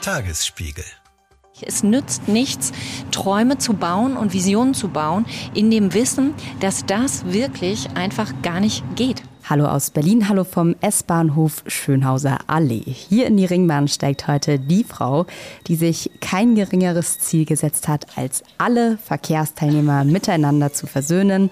Tagesspiegel. Es nützt nichts, Träume zu bauen und Visionen zu bauen, in dem Wissen, dass das wirklich einfach gar nicht geht. Hallo aus Berlin, hallo vom S-Bahnhof Schönhauser Allee. Hier in die Ringbahn steigt heute die Frau, die sich kein geringeres Ziel gesetzt hat, als alle Verkehrsteilnehmer miteinander zu versöhnen.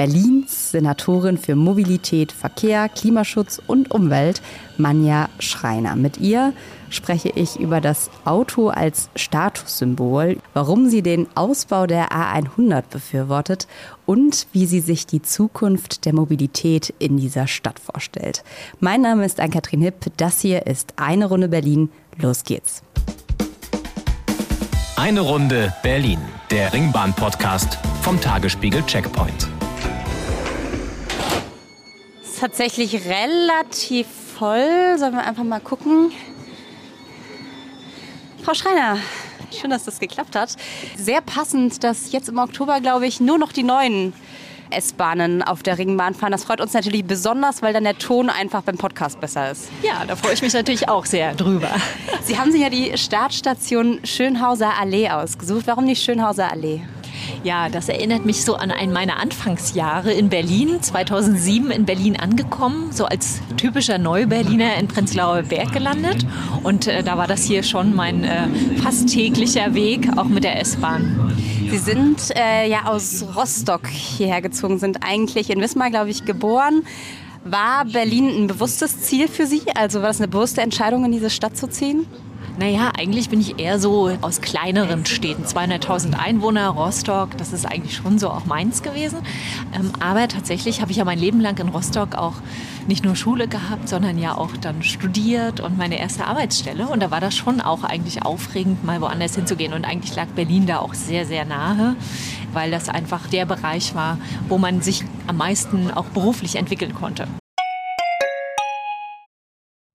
Berlins Senatorin für Mobilität, Verkehr, Klimaschutz und Umwelt, Manja Schreiner. Mit ihr spreche ich über das Auto als Statussymbol, warum sie den Ausbau der A100 befürwortet und wie sie sich die Zukunft der Mobilität in dieser Stadt vorstellt. Mein Name ist Ann-Kathrin Hipp. Das hier ist Eine Runde Berlin. Los geht's. Eine Runde Berlin, der Ringbahn-Podcast vom Tagesspiegel Checkpoint. Tatsächlich relativ voll. Sollen wir einfach mal gucken? Frau Schreiner, schön, dass das geklappt hat. Sehr passend, dass jetzt im Oktober, glaube ich, nur noch die neuen S-Bahnen auf der Ringbahn fahren. Das freut uns natürlich besonders, weil dann der Ton einfach beim Podcast besser ist. Ja, da freue ich mich natürlich auch sehr drüber. Sie haben sich ja die Startstation Schönhauser Allee ausgesucht. Warum nicht Schönhauser Allee? Ja, das erinnert mich so an einen meiner Anfangsjahre in Berlin. 2007 in Berlin angekommen, so als typischer Neuberliner in Prenzlauer Berg gelandet. Und äh, da war das hier schon mein äh, fast täglicher Weg, auch mit der S-Bahn. Sie sind äh, ja aus Rostock hierher gezogen, sind eigentlich in Wismar, glaube ich, geboren. War Berlin ein bewusstes Ziel für Sie? Also war das eine bewusste Entscheidung, in diese Stadt zu ziehen? Naja, eigentlich bin ich eher so aus kleineren Städten. 200.000 Einwohner, Rostock, das ist eigentlich schon so auch meins gewesen. Ähm, aber tatsächlich habe ich ja mein Leben lang in Rostock auch nicht nur Schule gehabt, sondern ja auch dann studiert und meine erste Arbeitsstelle. Und da war das schon auch eigentlich aufregend, mal woanders hinzugehen. Und eigentlich lag Berlin da auch sehr, sehr nahe, weil das einfach der Bereich war, wo man sich am meisten auch beruflich entwickeln konnte.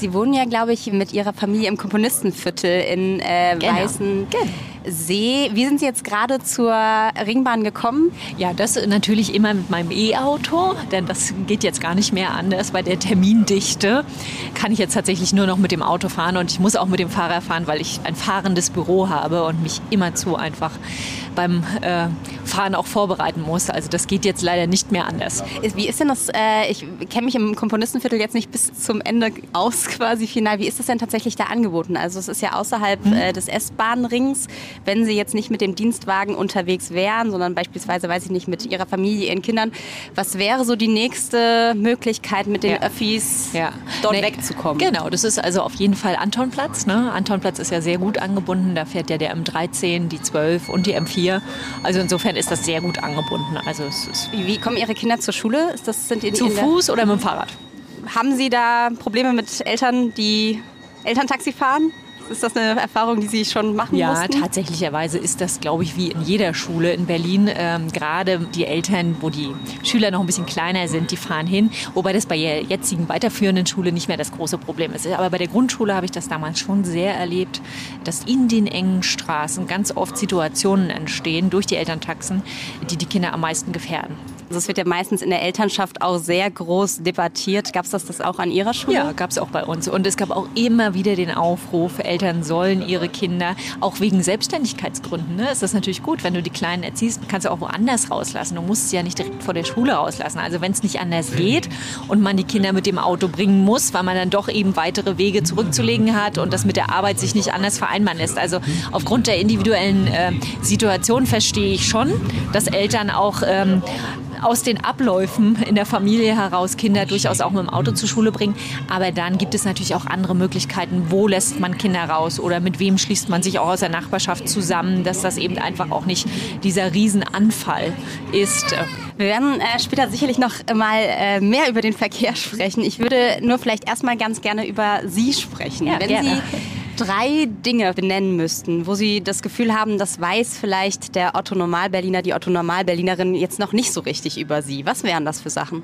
Sie wohnen ja, glaube ich, mit Ihrer Familie im Komponistenviertel in äh, Genau. Weißen. Genau. See. Wie sind Sie jetzt gerade zur Ringbahn gekommen? Ja, das natürlich immer mit meinem E-Auto, denn das geht jetzt gar nicht mehr anders. Bei der Termindichte kann ich jetzt tatsächlich nur noch mit dem Auto fahren und ich muss auch mit dem Fahrer fahren, weil ich ein fahrendes Büro habe und mich immerzu einfach beim äh, Fahren auch vorbereiten muss. Also das geht jetzt leider nicht mehr anders. Wie ist denn das? Äh, ich kenne mich im Komponistenviertel jetzt nicht bis zum Ende aus quasi final. Wie ist das denn tatsächlich da angeboten? Also es ist ja außerhalb äh, des S-Bahn-Rings. Wenn Sie jetzt nicht mit dem Dienstwagen unterwegs wären, sondern beispielsweise, weiß ich nicht, mit Ihrer Familie, Ihren Kindern, was wäre so die nächste Möglichkeit, mit den Ja. Öffis Ja. dort Nee, wegzukommen? Genau, das ist also auf jeden Fall Antonplatz. Ne? Antonplatz ist ja sehr gut angebunden. Da fährt ja der M13, die 12 und die M4. Also insofern ist das sehr gut angebunden. Also Wie, wie kommen Ihre Kinder zur Schule? Ist das, sind die zu Fuß oder mit dem Fahrrad. Haben Sie da Probleme mit Eltern, die Elterntaxi fahren? Ist das eine Erfahrung, die Sie schon machen Ja, mussten? tatsächlicherweise ist das, glaube ich, wie in jeder Schule in Berlin. Ähm, Gerade die Eltern, wo die Schüler noch ein bisschen kleiner sind, die fahren hin. Wobei das bei der jetzigen weiterführenden Schule nicht mehr das große Problem ist. Aber bei der Grundschule habe ich das damals schon sehr erlebt, dass in den engen Straßen ganz oft Situationen entstehen durch die Elterntaxen, die die Kinder am meisten gefährden. Also es wird ja meistens in der Elternschaft auch sehr groß debattiert. Gab es das, das auch an Ihrer Schule? Ja, gab es auch bei uns. Und es gab auch immer wieder den Aufruf, Eltern sollen ihre Kinder, auch wegen Selbstständigkeitsgründen, ne, ist das natürlich gut, wenn du die Kleinen erziehst, kannst du auch woanders rauslassen. Du musst sie ja nicht direkt vor der Schule rauslassen. Also wenn es nicht anders geht und man die Kinder mit dem Auto bringen muss, weil man dann doch eben weitere Wege zurückzulegen hat und das mit der Arbeit sich nicht anders vereinbaren lässt. Also aufgrund der individuellen äh, Situation verstehe ich schon, dass Eltern auch ähm, aus den Abläufen in der Familie heraus Kinder durchaus auch mit dem Auto zur Schule bringen. Aber dann gibt es natürlich auch andere Möglichkeiten. Wo lässt man Kinder raus oder mit wem schließt man sich auch aus der Nachbarschaft zusammen, dass das eben einfach auch nicht dieser Riesenanfall ist. Wir werden äh, später sicherlich noch mal äh, mehr über den Verkehr sprechen. Ich würde nur vielleicht erstmal ganz gerne über Sie sprechen. Ja, Wenn gerne. Sie drei Dinge benennen müssten, wo Sie das Gefühl haben, das weiß vielleicht der Otto Normalberliner, die Otto Normalberlinerin jetzt noch nicht so richtig über Sie. Was wären das für Sachen?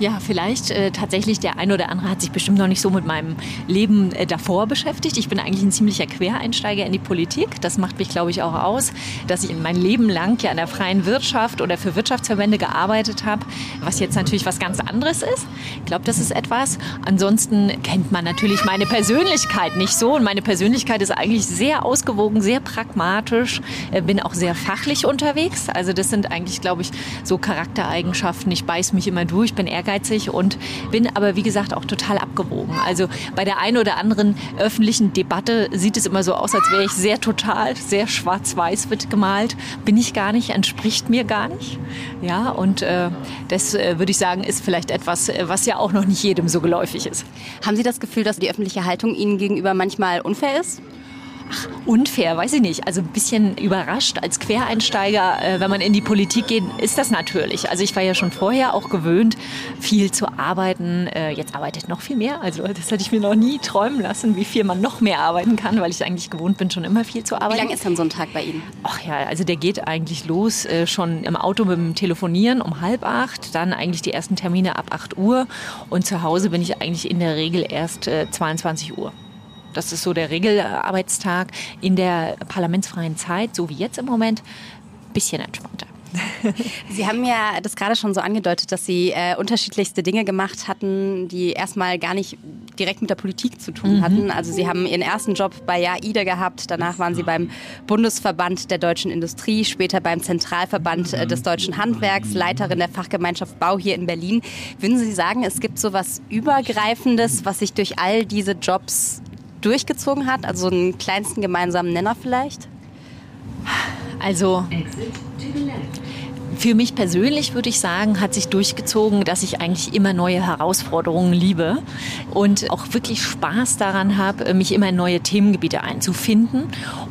Ja, vielleicht äh, tatsächlich der eine oder andere hat sich bestimmt noch nicht so mit meinem Leben äh, davor beschäftigt. Ich bin eigentlich ein ziemlicher Quereinsteiger in die Politik. Das macht mich, glaube ich, auch aus, dass ich mein Leben lang ja in der freien Wirtschaft oder für Wirtschaftsverbände gearbeitet habe, was jetzt natürlich was ganz anderes ist. Ich glaube, das ist etwas. Ansonsten kennt man natürlich meine Persönlichkeit nicht so. Und meine Persönlichkeit ist eigentlich sehr ausgewogen, sehr pragmatisch, äh, bin auch sehr fachlich unterwegs. Also das sind eigentlich, glaube ich, so Charaktereigenschaften. Ich beiß mich immer durch, bin ehrgeizig ehrgeizig und bin aber, wie gesagt, auch total abgewogen. Also bei der einen oder anderen öffentlichen Debatte sieht es immer so aus, als wäre ich sehr total, sehr schwarz-weiß wird gemalt. Bin ich gar nicht, entspricht mir gar nicht. Ja, und äh, das äh, würde ich sagen, ist vielleicht etwas, äh, was ja auch noch nicht jedem so geläufig ist. Haben Sie das Gefühl, dass die öffentliche Haltung Ihnen gegenüber manchmal unfair ist? Ach, unfair, weiß ich nicht. Also ein bisschen überrascht als Quereinsteiger, äh, wenn man in die Politik geht, ist das natürlich. Also ich war ja schon vorher auch gewöhnt, viel zu arbeiten. Äh, jetzt arbeitet noch viel mehr. Also das hätte ich mir noch nie träumen lassen, wie viel man noch mehr arbeiten kann, weil ich eigentlich gewohnt bin, schon immer viel zu arbeiten. Wie lange ist dann so ein Tag bei Ihnen? Ach ja, also der geht eigentlich los äh, schon im Auto mit dem Telefonieren um halb acht, dann eigentlich die ersten Termine ab acht Uhr und zu Hause bin ich eigentlich in der Regel erst 22 Uhr. Das ist so der Regelarbeitstag in der parlamentsfreien Zeit, so wie jetzt im Moment, bisschen entspannter. Sie haben ja das gerade schon so angedeutet, dass Sie äh, unterschiedlichste Dinge gemacht hatten, die erstmal gar nicht direkt mit der Politik zu tun mhm. hatten. Also Sie haben Ihren ersten Job bei JAIDE gehabt, danach waren Sie beim Bundesverband der deutschen Industrie, später beim Zentralverband äh, des deutschen Handwerks, Leiterin der Fachgemeinschaft Bau hier in Berlin. Würden Sie sagen, es gibt so was Übergreifendes, was sich durch all diese Jobs durchgezogen hat? Also einen kleinsten gemeinsamen Nenner vielleicht? Also für mich persönlich würde ich sagen, hat sich durchgezogen, dass ich eigentlich immer neue Herausforderungen liebe und auch wirklich Spaß daran habe, mich immer in neue Themengebiete einzufinden.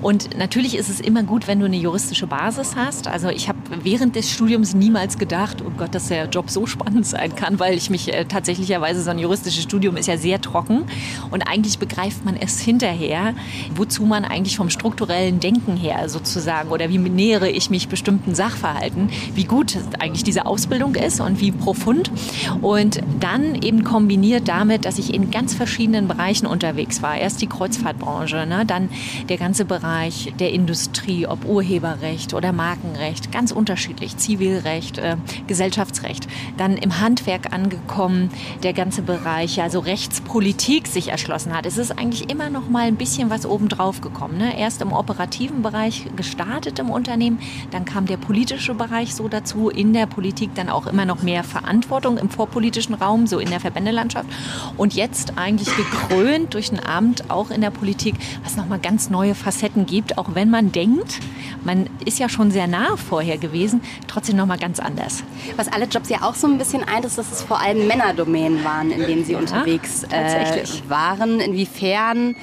Und natürlich ist es immer gut, wenn du eine juristische Basis hast. Also ich habe während des Studiums niemals gedacht, oh Gott, dass der Job so spannend sein kann, weil ich mich äh, tatsächlicherweise so ein juristisches Studium ist ja sehr trocken und eigentlich begreift man erst hinterher, wozu man eigentlich vom strukturellen Denken her sozusagen oder wie nähere ich mich bestimmten Sachverhalten, wie gut eigentlich diese Ausbildung ist und wie profund. Und dann eben kombiniert damit, dass ich in ganz verschiedenen Bereichen unterwegs war. Erst die Kreuzfahrtbranche, ne? dann der ganze Bereich der Industrie, ob Urheberrecht oder Markenrecht, ganz unterschiedlich, Zivilrecht, äh, Gesellschaftsrecht. Dann im Handwerk angekommen, der ganze Bereich, also Rechtspolitik sich erschlossen hat. Es ist eigentlich immer noch mal ein bisschen was obendrauf gekommen. Ne? Erst im operativen Bereich gestartet im Unternehmen, dann kam der politische Bereich so dazu, in der Politik dann auch immer noch mehr Verantwortung im vorpolitischen Raum, so in der Verbändelandschaft. Und jetzt eigentlich gekrönt durch ein Amt auch in der Politik, was nochmal ganz neue Facetten gibt, auch wenn man denkt, man ist ja schon sehr nah vorher gewesen, trotzdem nochmal ganz anders. Was alle Jobs ja auch so ein bisschen eint, ist, dass es vor allem Männerdomänen waren, in denen Sie ja, unterwegs äh, waren. Inwiefern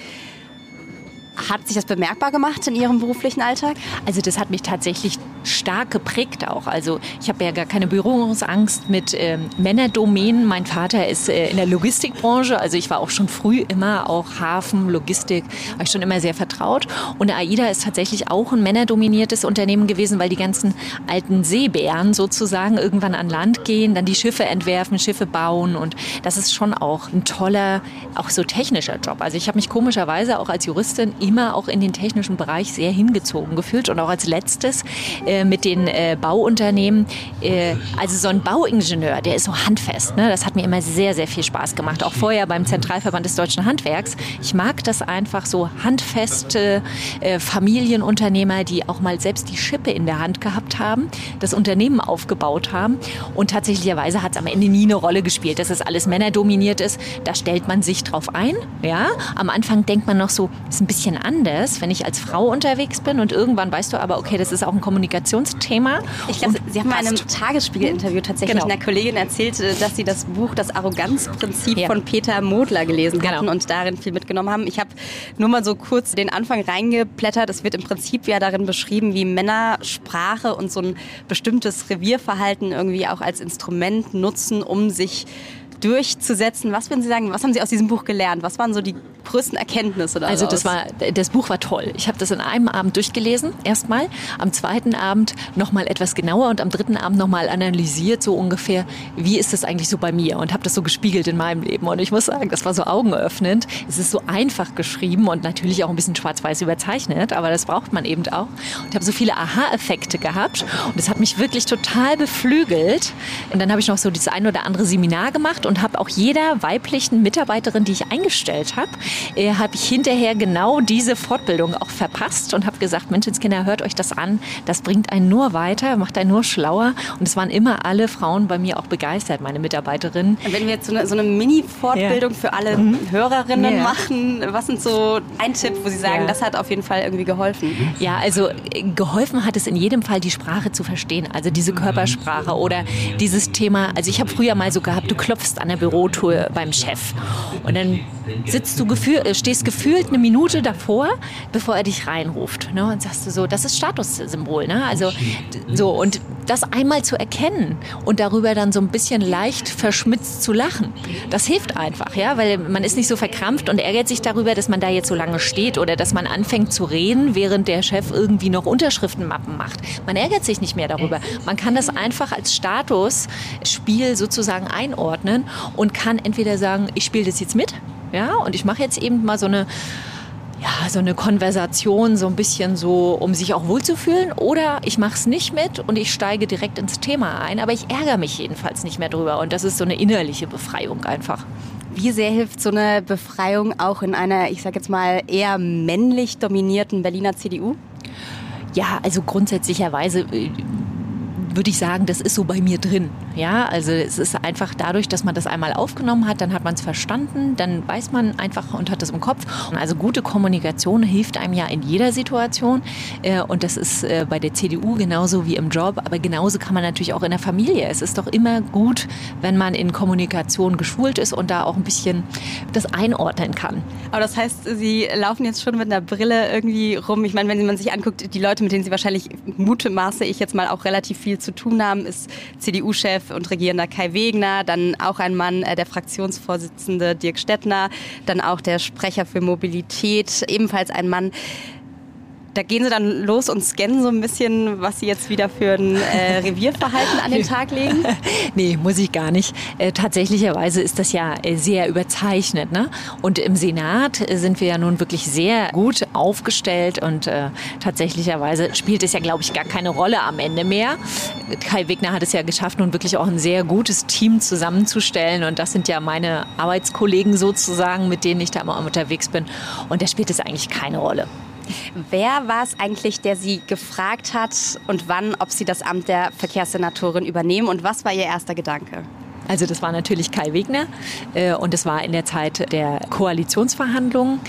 hat sich das bemerkbar gemacht in Ihrem beruflichen Alltag? Also das hat mich tatsächlich stark geprägt auch. Also ich habe ja gar keine Berührungsangst mit ähm, Männerdomänen. Mein Vater ist äh, in der Logistikbranche, also ich war auch schon früh immer auch Hafen, Logistik, war ich schon immer sehr vertraut. Und AIDA ist tatsächlich auch ein männerdominiertes Unternehmen gewesen, weil die ganzen alten Seebären sozusagen irgendwann an Land gehen, dann die Schiffe entwerfen, Schiffe bauen und das ist schon auch ein toller, auch so technischer Job. Also ich habe mich komischerweise auch als Juristin immer auch in den technischen Bereich sehr hingezogen gefühlt und auch als letztes äh, mit den äh, Bauunternehmen. Äh, also so ein Bauingenieur, der ist so handfest. Ne? Das hat mir immer sehr, sehr viel Spaß gemacht. Auch vorher beim Zentralverband des deutschen Handwerks. Ich mag das einfach so handfeste äh, Familienunternehmer, die auch mal selbst die Schippe in der Hand gehabt haben, das Unternehmen aufgebaut haben und tatsächlicherweise hat es am Ende nie eine Rolle gespielt, dass es alles männerdominiert ist. Da stellt man sich drauf ein. Ja, am Anfang denkt man noch so, ist ein bisschen bisschen anders, wenn ich als Frau unterwegs bin und irgendwann weißt du aber, okay, das ist auch ein Kommunikationsthema. Ich glaube, Sie haben mal in einem Tagesspiegel-Interview tatsächlich genau. einer Kollegin erzählt, dass Sie das Buch Das Arroganzprinzip ja. von Peter Modler gelesen genau. hatten und darin viel mitgenommen haben. Ich habe nur mal so kurz den Anfang reingeplättert. Es wird im Prinzip ja darin beschrieben, wie Männer Sprache und so ein bestimmtes Revierverhalten irgendwie auch als Instrument nutzen, um sich durchzusetzen. Was würden Sie sagen, was haben Sie aus diesem Buch gelernt? Was waren so die größten Erkenntnisse daraus? Also das, war, das Buch war toll. Ich habe das in einem Abend durchgelesen, erstmal. Am zweiten Abend nochmal etwas genauer und am dritten Abend nochmal analysiert, so ungefähr, wie ist das eigentlich so bei mir? Und habe das so gespiegelt in meinem Leben. Und ich muss sagen, das war so augenöffnend. Es ist so einfach geschrieben und natürlich auch ein bisschen schwarz-weiß überzeichnet, aber das braucht man eben auch. Und ich habe so viele Aha-Effekte gehabt und das hat mich wirklich total beflügelt. Und dann habe ich noch so das ein oder andere Seminar gemacht und habe auch jeder weiblichen Mitarbeiterin, die ich eingestellt habe, äh, habe ich hinterher genau diese Fortbildung auch verpasst und habe gesagt, Menschenskinder, hört euch das an. Das bringt einen nur weiter, macht einen nur schlauer. Und es waren immer alle Frauen bei mir auch begeistert, meine Mitarbeiterinnen. Wenn wir jetzt so eine, so eine Mini-Fortbildung ja. für alle mhm. Hörerinnen ja. machen, was sind so ein Tipp, wo Sie sagen, ja. das hat auf jeden Fall irgendwie geholfen? Ja, also äh, geholfen hat es in jedem Fall, die Sprache zu verstehen. Also diese Körpersprache oder dieses Thema. Also ich habe früher mal so gehabt, du klopfst an der Bürotour beim Chef und dann sitzt du gefühl, äh, stehst gefühlt eine Minute davor, bevor er dich reinruft. Ne? Und sagst du so, das ist Statussymbol. Ne? Also so und das einmal zu erkennen und darüber dann so ein bisschen leicht verschmitzt zu lachen, das hilft einfach, ja, weil man ist nicht so verkrampft und ärgert sich darüber, dass man da jetzt so lange steht oder dass man anfängt zu reden, während der Chef irgendwie noch Unterschriftenmappen macht. Man ärgert sich nicht mehr darüber. Man kann das einfach als Statusspiel sozusagen einordnen und kann entweder sagen, ich spiele das jetzt mit, ja, und ich mache jetzt eben mal so eine ja, so eine Konversation, so ein bisschen so, um sich auch wohlzufühlen. Oder ich mache es nicht mit und ich steige direkt ins Thema ein. Aber ich ärgere mich jedenfalls nicht mehr drüber. Und das ist so eine innerliche Befreiung einfach. Wie sehr hilft so eine Befreiung auch in einer, ich sage jetzt mal, eher männlich dominierten Berliner CDU? Ja, also grundsätzlicherweise äh, würde ich sagen, das ist so bei mir drin. Ja, also es ist einfach dadurch, dass man das einmal aufgenommen hat, dann hat man es verstanden, dann weiß man einfach und hat es im Kopf. Also gute Kommunikation hilft einem ja in jeder Situation äh, und das ist äh, bei der CDU genauso wie im Job, aber genauso kann man natürlich auch in der Familie. Es ist doch immer gut, wenn man in Kommunikation geschult ist und da auch ein bisschen das einordnen kann. Aber das heißt, Sie laufen jetzt schon mit einer Brille irgendwie rum. Ich meine, wenn man sich anguckt, die Leute, mit denen Sie wahrscheinlich mutmaße ich jetzt mal auch relativ viel zu tun haben, ist CDU-Chef und Regierender Kai Wegner, dann auch ein Mann, äh, der Fraktionsvorsitzende Dirk Stettner, dann auch der Sprecher für Mobilität, ebenfalls ein Mann, da gehen sie dann los und scannen so ein bisschen, was sie jetzt wieder für ein äh, Revierverhalten an den Tag legen? nee, muss ich gar nicht. Äh, tatsächlicherweise ist das ja äh, sehr überzeichnet. Ne? Und im Senat äh, sind wir ja nun wirklich sehr gut aufgestellt und äh, tatsächlicherweise spielt es ja, glaube ich, gar keine Rolle am Ende mehr. Kai Wegner hat es ja geschafft, nun wirklich auch ein sehr gutes Team zusammenzustellen und das sind ja meine Arbeitskollegen sozusagen, mit denen ich da immer unterwegs bin. Und da spielt es eigentlich keine Rolle. Wer war es eigentlich, der Sie gefragt hat und wann, ob Sie das Amt der Verkehrssenatorin übernehmen und was war Ihr erster Gedanke? Also das war natürlich Kai Wegner äh, und es war in der Zeit der Koalitionsverhandlungen,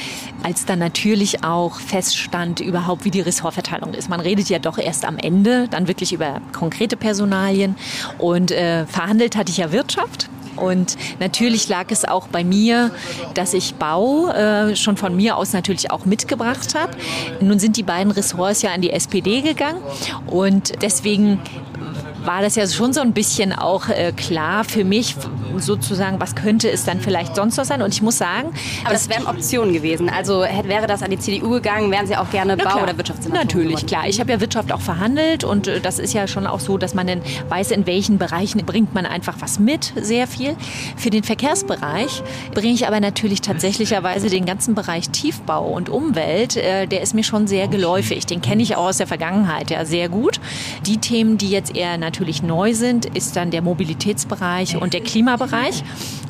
als dann natürlich auch feststand überhaupt, wie die Ressortverteilung ist. Man redet ja doch erst am Ende, dann wirklich über konkrete Personalien und äh, verhandelt hatte ich ja Wirtschaft und natürlich lag es auch bei mir, dass ich Bau äh, schon von mir aus natürlich auch mitgebracht habe. Nun sind die beiden Ressorts ja an die SPD gegangen und deswegen war das ja schon so ein bisschen auch äh, klar für mich, sozusagen, was könnte es dann vielleicht sonst noch sein. Und ich muss sagen. Aber das wären Optionen gewesen. Also hätte, wäre das an die CDU gegangen, wären Sie auch gerne Bau- oder Wirtschaftssenator Natürlich, geworden. klar. Ich habe ja Wirtschaft auch verhandelt und äh, das ist ja schon auch so, dass man dann weiß, in welchen Bereichen bringt man einfach was mit, sehr viel. Für den Verkehrsbereich bringe ich aber natürlich tatsächlicherweise den ganzen Bereich Tiefbau und Umwelt, äh, der ist mir schon sehr geläufig. Den kenne ich auch aus der Vergangenheit ja sehr gut. Die Themen, die jetzt eher natürlich neu sind, ist dann der Mobilitätsbereich und der Klimabereich.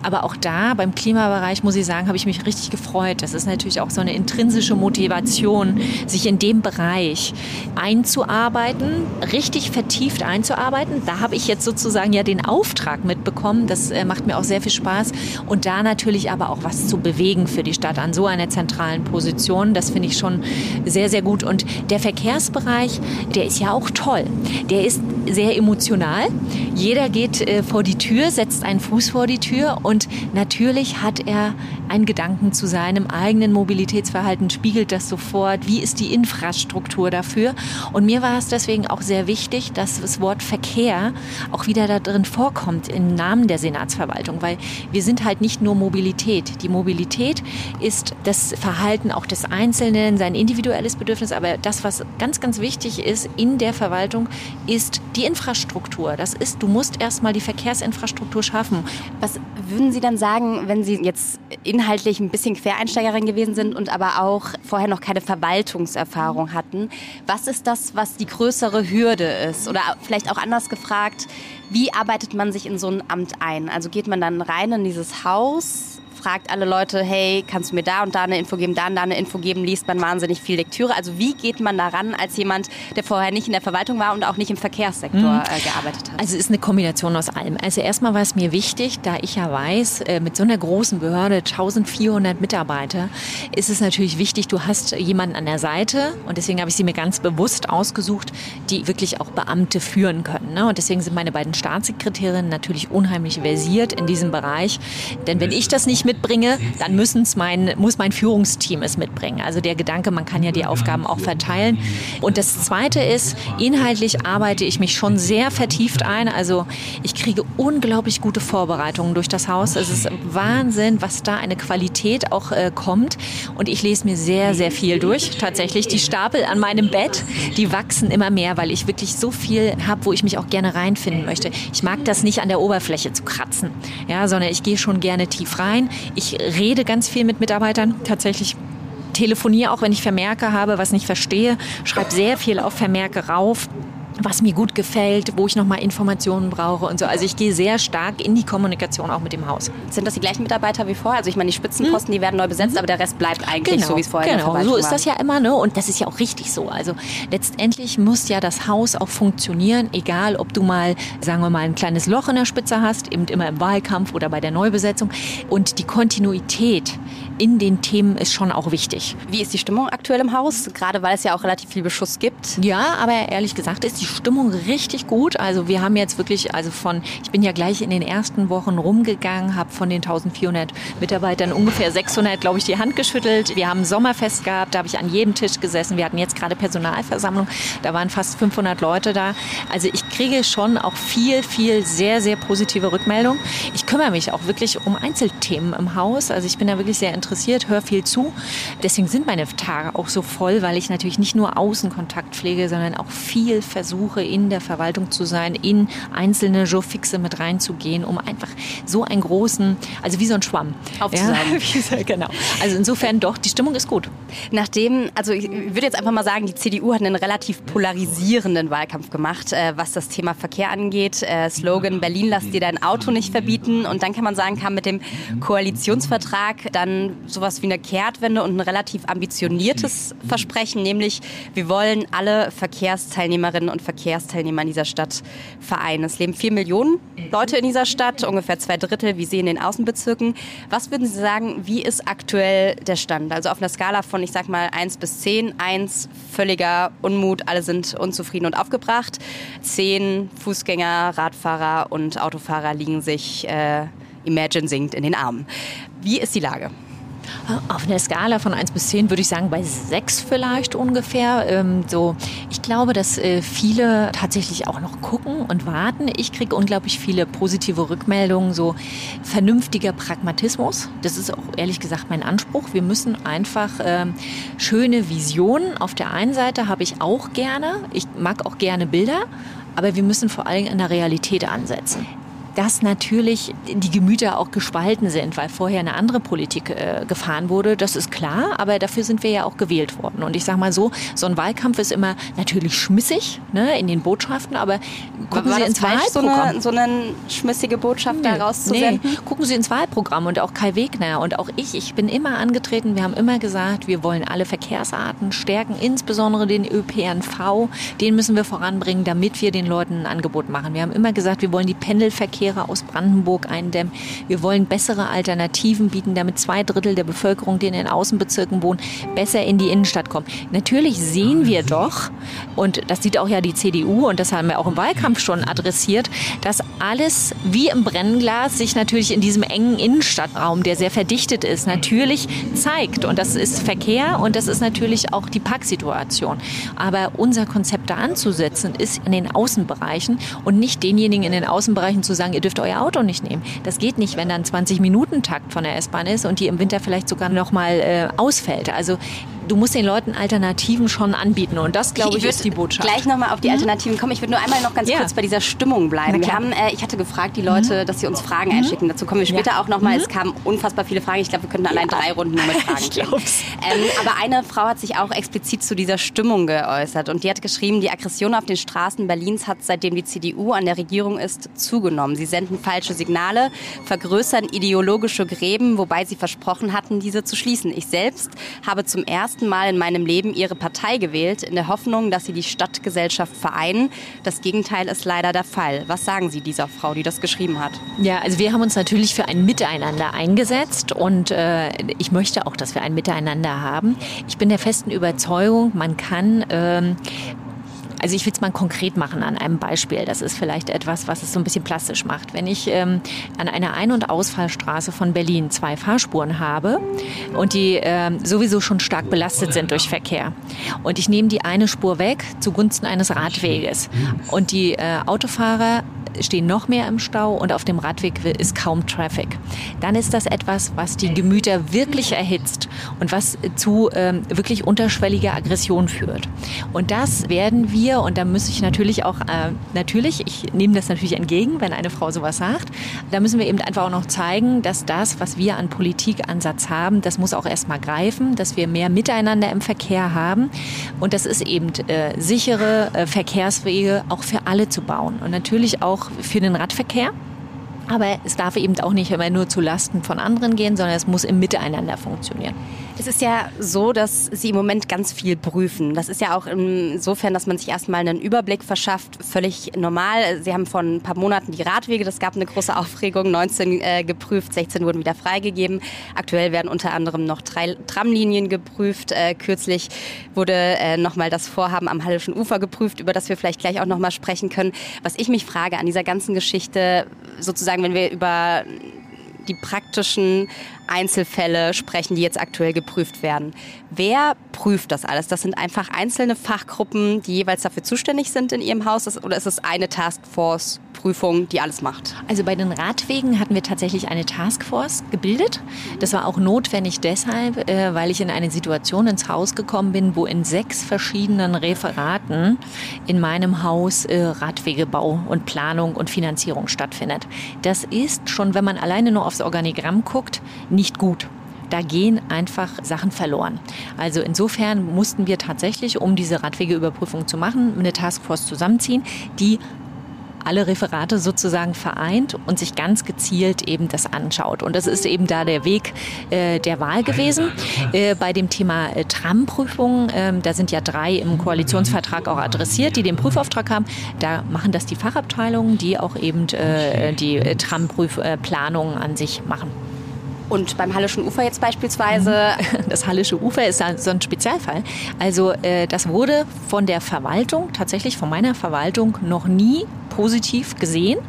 Aber auch da beim Klimabereich muss ich sagen, habe ich mich richtig gefreut. Das ist natürlich auch so eine intrinsische Motivation, sich in dem Bereich einzuarbeiten, richtig vertieft einzuarbeiten. Da habe ich jetzt sozusagen ja den Auftrag mitbekommen. Das äh, macht mir auch sehr viel Spaß. Und da natürlich aber auch was zu bewegen für die Stadt an so einer zentralen Position. Das finde ich schon sehr, sehr gut. Und der Verkehrsbereich, der ist ja auch toll. Der ist sehr emotional. Jeder geht äh, vor die Tür, setzt einen Fuß vor die Tür und natürlich hat er einen Gedanken zu seinem eigenen Mobilitätsverhalten, spiegelt das sofort. Wie ist die Infrastruktur dafür? Und mir war es deswegen auch sehr wichtig, dass das Wort Verkehr auch wieder da drin vorkommt im Namen der Senatsverwaltung, weil wir sind halt nicht nur Mobilität. Die Mobilität ist das Verhalten auch des Einzelnen, sein individuelles Bedürfnis, aber das, was ganz, ganz wichtig ist in der Verwaltung, ist die Infrastruktur. Das ist, du musst erstmal die Verkehrsinfrastruktur schaffen. Was würden Sie dann sagen, wenn Sie jetzt inhaltlich ein bisschen Quereinsteigerin gewesen sind und aber auch vorher noch keine Verwaltungserfahrung hatten? Was ist das, was die größere Hürde ist? Oder vielleicht auch anders gefragt, wie arbeitet man sich in so ein Amt ein? Also geht man dann rein in dieses Haus? Fragt alle Leute, hey, kannst du mir da und da eine Info geben, da und da eine Info geben, liest man wahnsinnig viel Lektüre. Also wie geht man daran als jemand, der vorher nicht in der Verwaltung war und auch nicht im Verkehrssektor mhm. äh, gearbeitet hat? Also es ist eine Kombination aus allem. Also erstmal war es mir wichtig, da ich ja weiß, äh, mit so einer großen Behörde, 1400 Mitarbeiter, ist es natürlich wichtig, du hast jemanden an der Seite und deswegen habe ich sie mir ganz bewusst ausgesucht, die wirklich auch Beamte führen können. Ne? Und deswegen sind meine beiden Staatssekretärinnen natürlich unheimlich versiert in diesem Bereich. Denn wenn ich das nicht mitbringe, dann müssen's mein, muss mein Führungsteam es mitbringen. Also der Gedanke, man kann ja die Aufgaben auch verteilen. Und das Zweite ist, inhaltlich arbeite ich mich schon sehr vertieft ein. Also ich kriege unglaublich gute Vorbereitungen durch das Haus. Es ist Wahnsinn, was da eine Qualität auch äh, kommt. Und ich lese mir sehr, sehr viel durch. Tatsächlich, die Stapel an meinem Bett, die wachsen immer mehr, weil ich wirklich so viel habe, wo ich mich auch gerne reinfinden möchte. Ich mag das nicht an der Oberfläche zu kratzen, ja, sondern ich gehe schon gerne tief rein. Ich rede ganz viel mit Mitarbeitern, tatsächlich telefoniere auch, wenn ich Vermerke habe, was nicht verstehe, schreibe sehr viel auf Vermerke rauf was mir gut gefällt, wo ich nochmal Informationen brauche und so. Also ich gehe sehr stark in die Kommunikation auch mit dem Haus. Sind das die gleichen Mitarbeiter wie vorher? Also ich meine, die Spitzenposten, die werden neu besetzt, mhm. aber der Rest bleibt eigentlich genau, so, wie es vorher genau. so ist das ja immer, ne? Und das ist ja auch richtig so. Also letztendlich muss ja das Haus auch funktionieren, egal ob du mal, sagen wir mal, ein kleines Loch in der Spitze hast, eben immer im Wahlkampf oder bei der Neubesetzung. Und die Kontinuität in den Themen ist schon auch wichtig. Wie ist die Stimmung aktuell im Haus? Gerade weil es ja auch relativ viel Beschuss gibt. Ja, aber ehrlich gesagt ist die Stimmung richtig gut. Also wir haben jetzt wirklich, also von, ich bin ja gleich in den ersten Wochen rumgegangen, habe von den 1400 Mitarbeitern ungefähr 600, glaube ich, die Hand geschüttelt. Wir haben Sommerfest gehabt, da habe ich an jedem Tisch gesessen. Wir hatten jetzt gerade Personalversammlung, da waren fast 500 Leute da. Also ich kriege schon auch viel, viel sehr, sehr positive Rückmeldungen. Ich kümmere mich auch wirklich um Einzelthemen im Haus. Also ich bin da wirklich sehr interessiert, höre viel zu. Deswegen sind meine Tage auch so voll, weil ich natürlich nicht nur Außenkontakt pflege, sondern auch viel versuche, in der Verwaltung zu sein, in einzelne Jourfixe mit reinzugehen, um einfach so einen großen, also wie so ein Schwamm aufzusagen. Ja, genau. Also insofern doch, die Stimmung ist gut. Nachdem, also ich würde jetzt einfach mal sagen, die CDU hat einen relativ polarisierenden Wahlkampf gemacht, äh, was das Thema Verkehr angeht. Äh, Slogan Berlin lass dir dein Auto nicht verbieten. Und dann kann man sagen, kam mit dem Koalitionsvertrag dann sowas wie eine Kehrtwende und ein relativ ambitioniertes Versprechen, nämlich wir wollen alle Verkehrsteilnehmerinnen und Verkehrsteilnehmer in dieser Stadt vereinen. Es leben vier Millionen Leute in dieser Stadt, ungefähr zwei Drittel, wie sie in den Außenbezirken. Was würden Sie sagen, wie ist aktuell der Stand? Also auf einer Skala von, ich sag mal, 1 bis 10. 1, völliger Unmut, alle sind unzufrieden und aufgebracht. 10, Fußgänger, Radfahrer und Autofahrer liegen sich, äh, Imagine singt, in den Armen. Wie ist die Lage? Auf einer Skala von 1 bis 10 würde ich sagen, bei 6 vielleicht ungefähr. Ähm, so, ich glaube, dass äh, viele tatsächlich auch noch gucken und warten. Ich kriege unglaublich viele positive Rückmeldungen, so vernünftiger Pragmatismus. Das ist auch ehrlich gesagt mein Anspruch. Wir müssen einfach äh, schöne Visionen. Auf der einen Seite habe ich auch gerne. Ich mag auch gerne Bilder. Aber wir müssen vor allem in der Realität ansetzen dass natürlich die Gemüter auch gespalten sind, weil vorher eine andere Politik äh, gefahren wurde. Das ist klar, aber dafür sind wir ja auch gewählt worden. Und ich sage mal so, so ein Wahlkampf ist immer natürlich schmissig ne, in den Botschaften, aber gucken War Sie ins falsch, Wahlprogramm. So eine, so eine schmissige Botschaft nee, da rauszusenden? Nee. Gucken Sie ins Wahlprogramm und auch Kai Wegner und auch ich. Ich bin immer angetreten, wir haben immer gesagt, wir wollen alle Verkehrsarten stärken, insbesondere den ÖPNV. Den müssen wir voranbringen, damit wir den Leuten ein Angebot machen. Wir haben immer gesagt, wir wollen die Pendelverkehre aus Brandenburg eindämmen. Wir wollen bessere Alternativen bieten, damit zwei Drittel der Bevölkerung, die in den Außenbezirken wohnen, besser in die Innenstadt kommen. Natürlich sehen wir doch, und das sieht auch ja die CDU, und das haben wir auch im Wahlkampf schon adressiert, dass alles wie im Brennglas sich natürlich in diesem engen Innenstadtraum, der sehr verdichtet ist, natürlich zeigt. Und das ist Verkehr und das ist natürlich auch die Parksituation. Aber unser Konzept da anzusetzen, ist in den Außenbereichen und nicht denjenigen in den Außenbereichen zu sagen, ihr dürft euer Auto nicht nehmen. Das geht nicht, wenn dann 20-Minuten-Takt von der S-Bahn ist und die im Winter vielleicht sogar noch mal äh, ausfällt. Also du musst den Leuten Alternativen schon anbieten. Und das, glaube ich, ich ist die Botschaft. gleich nochmal auf die mhm. Alternativen kommen. Ich würde nur einmal noch ganz ja. kurz bei dieser Stimmung bleiben. Wir haben, äh, ich hatte gefragt, die Leute, mhm. dass sie uns Fragen mhm. einschicken. Dazu kommen wir später ja. auch nochmal. Mhm. Es kamen unfassbar viele Fragen. Ich glaube, wir könnten allein ja. drei Runden nur mit Fragen ich ähm, Aber eine Frau hat sich auch explizit zu dieser Stimmung geäußert. Und die hat geschrieben, die Aggression auf den Straßen Berlins hat, seitdem die CDU an der Regierung ist, zugenommen. Sie senden falsche Signale, vergrößern ideologische Gräben, wobei sie versprochen hatten, diese zu schließen. Ich selbst habe zum ersten Mal in meinem Leben ihre Partei gewählt, in der Hoffnung, dass sie die Stadtgesellschaft vereinen. Das Gegenteil ist leider der Fall. Was sagen Sie dieser Frau, die das geschrieben hat? Ja, also wir haben uns natürlich für ein Miteinander eingesetzt und äh, ich möchte auch, dass wir ein Miteinander haben. Ich bin der festen Überzeugung, man kann ähm, also ich will es mal konkret machen an einem Beispiel. Das ist vielleicht etwas, was es so ein bisschen plastisch macht. Wenn ich ähm, an einer Ein- und Ausfallstraße von Berlin zwei Fahrspuren habe und die ähm, sowieso schon stark belastet sind durch Verkehr und ich nehme die eine Spur weg zugunsten eines Radweges und die äh, Autofahrer stehen noch mehr im Stau und auf dem Radweg ist kaum Traffic. Dann ist das etwas, was die Gemüter wirklich erhitzt und was zu ähm, wirklich unterschwelliger Aggression führt. Und das werden wir, und da muss ich natürlich auch, äh, natürlich, ich nehme das natürlich entgegen, wenn eine Frau sowas sagt, da müssen wir eben einfach auch noch zeigen, dass das, was wir an Politikansatz haben, das muss auch erstmal greifen, dass wir mehr Miteinander im Verkehr haben. Und das ist eben äh, sichere äh, Verkehrswege auch für alle zu bauen. Und natürlich auch für den Radverkehr. Aber es darf eben auch nicht immer nur zu Lasten von anderen gehen, sondern es muss im Miteinander funktionieren. Es ist ja so, dass Sie im Moment ganz viel prüfen. Das ist ja auch insofern, dass man sich erstmal einen Überblick verschafft, völlig normal. Sie haben vor ein paar Monaten die Radwege, das gab eine große Aufregung, 19 äh, geprüft, 16 wurden wieder freigegeben. Aktuell werden unter anderem noch drei Tramlinien geprüft. Äh, kürzlich wurde äh, nochmal das Vorhaben am Hallischen Ufer geprüft, über das wir vielleicht gleich auch nochmal sprechen können. Was ich mich frage an dieser ganzen Geschichte, sozusagen, wenn wir über die praktischen Einzelfälle sprechen, die jetzt aktuell geprüft werden. Wer prüft das alles? Das sind einfach einzelne Fachgruppen, die jeweils dafür zuständig sind in Ihrem Haus oder ist es eine Taskforce Prüfung, die alles macht? Also bei den Radwegen hatten wir tatsächlich eine Taskforce gebildet. Das war auch notwendig deshalb, äh, weil ich in eine Situation ins Haus gekommen bin, wo in sechs verschiedenen Referaten in meinem Haus äh, Radwegebau und Planung und Finanzierung stattfindet. Das ist schon, wenn man alleine nur aufs Organigramm guckt, nicht gut da gehen einfach Sachen verloren. Also insofern mussten wir tatsächlich, um diese Radwegeüberprüfung zu machen, eine Taskforce zusammenziehen, die alle Referate sozusagen vereint und sich ganz gezielt eben das anschaut. Und das ist eben da der Weg äh, der Wahl gewesen. Äh, bei dem Thema äh, Tram-Prüfung, ähm, da sind ja drei im Koalitionsvertrag auch adressiert, die den Prüfauftrag haben. Da machen das die Fachabteilungen, die auch eben äh, die äh, Tram-Prüfplanungen an sich machen. Und beim Hallischen Ufer jetzt beispielsweise? Das Hallische Ufer ist so ein Spezialfall. Also äh, das wurde von der Verwaltung, tatsächlich von meiner Verwaltung, noch nie positiv gesehen,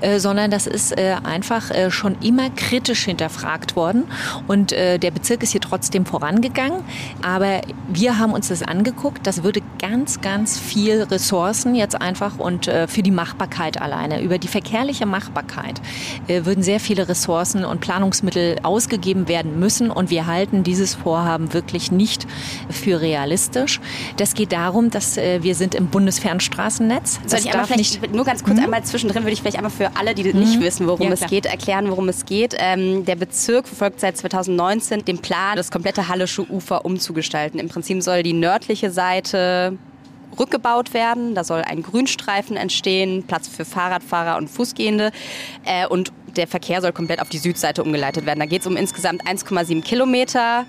äh, sondern das ist äh, einfach äh, schon immer kritisch hinterfragt worden. Und äh, der Bezirk ist hier trotzdem vorangegangen. Aber wir haben uns das angeguckt. Das würde ganz, ganz viel Ressourcen jetzt einfach und äh, für die Machbarkeit alleine, über die verkehrliche Machbarkeit, würden sehr viele Ressourcen und Planungsmittel Geld ausgegeben werden müssen und wir halten dieses Vorhaben wirklich nicht für realistisch. Das geht darum, dass äh, wir sind im Bundesfernstraßennetz. Soll ich darf nicht nur ganz kurz hm? einmal zwischendrin würde ich vielleicht einmal für alle, die hm? nicht wissen, worum ja, es geht, erklären, worum es geht. Ähm, der Bezirk verfolgt seit 2019 den Plan, das komplette Hallische Ufer umzugestalten. Im Prinzip soll die nördliche Seite rückgebaut werden. Da soll ein Grünstreifen entstehen, Platz für Fahrradfahrer und Fußgehende. Äh, und der Verkehr soll komplett auf die Südseite umgeleitet werden. Da geht es um insgesamt 1,7 Kilometer.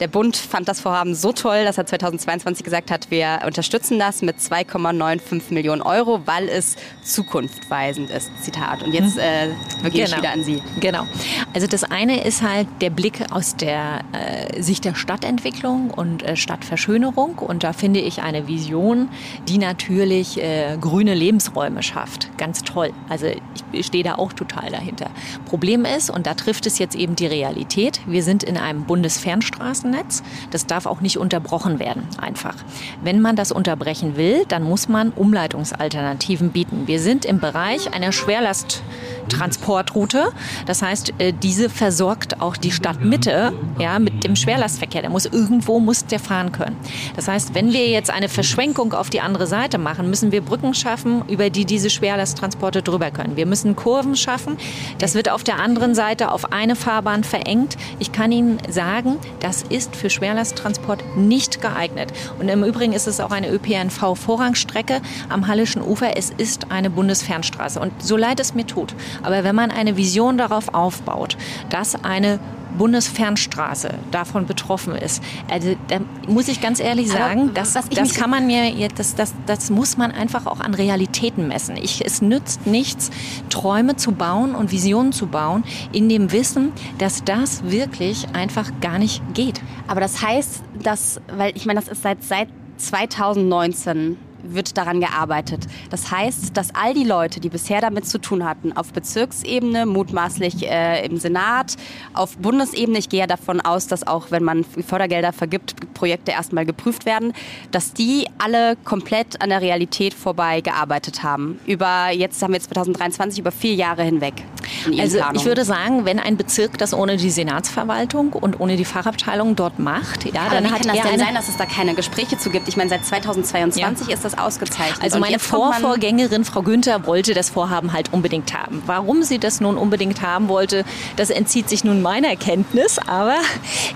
Der Bund fand das Vorhaben so toll, dass er 2022 gesagt hat, wir unterstützen das mit 2,95 Millionen Euro, weil es zukunftweisend ist. Zitat. Und jetzt äh, genau. ich wieder an Sie. Genau. Also das eine ist halt der Blick aus der äh, Sicht der Stadtentwicklung und äh, Stadtverschönerung. Und da finde ich eine Vision, die natürlich äh, grüne Lebensräume schafft. Ganz toll. Also ich stehe da auch total dahinter. Problem ist, und da trifft es jetzt eben die Realität, wir sind in einem Bundesfernstraßen Straßennetz. Das darf auch nicht unterbrochen werden, einfach. Wenn man das unterbrechen will, dann muss man Umleitungsalternativen bieten. Wir sind im Bereich einer Schwerlast Transportroute. Das heißt, äh, diese versorgt auch die Stadtmitte ja, mit dem Schwerlastverkehr. Der muss irgendwo muss der fahren können. Das heißt, wenn wir jetzt eine Verschwenkung auf die andere Seite machen, müssen wir Brücken schaffen, über die diese Schwerlasttransporte drüber können. Wir müssen Kurven schaffen. Das wird auf der anderen Seite auf eine Fahrbahn verengt. Ich kann Ihnen sagen, das ist für Schwerlasttransport nicht geeignet. Und im Übrigen ist es auch eine ÖPNV-Vorrangstrecke am Hallischen Ufer. Es ist eine Bundesfernstraße. Und so leid es mir tut, aber wenn man eine Vision darauf aufbaut, dass eine Bundesfernstraße davon betroffen ist. Also, da muss ich ganz ehrlich sagen, das, das kann man mir, das, das, das muss man einfach auch an Realitäten messen. Ich, es nützt nichts, Träume zu bauen und Visionen zu bauen, in dem Wissen, dass das wirklich einfach gar nicht geht. Aber das heißt, dass, weil ich meine, das ist seit, seit 2019 wird daran gearbeitet. Das heißt, dass all die Leute, die bisher damit zu tun hatten, auf Bezirksebene, mutmaßlich äh, im Senat, auf Bundesebene, ich gehe ja davon aus, dass auch wenn man Fördergelder vergibt, Projekte erstmal geprüft werden, dass die alle komplett an der Realität vorbei gearbeitet haben. Über, jetzt haben wir 2023, über vier Jahre hinweg. Also Planungen. ich würde sagen, wenn ein Bezirk das ohne die Senatsverwaltung und ohne die Fachabteilung dort macht, ja, dann hat kann das denn sein, dass es da keine Gespräche zu gibt? Ich meine, seit 2022 ja. ist das ausgezeichnet. Also meine Vorvorgängerin Frau Günther wollte das Vorhaben halt unbedingt haben. Warum sie das nun unbedingt haben wollte, das entzieht sich nun meiner Kenntnis. Aber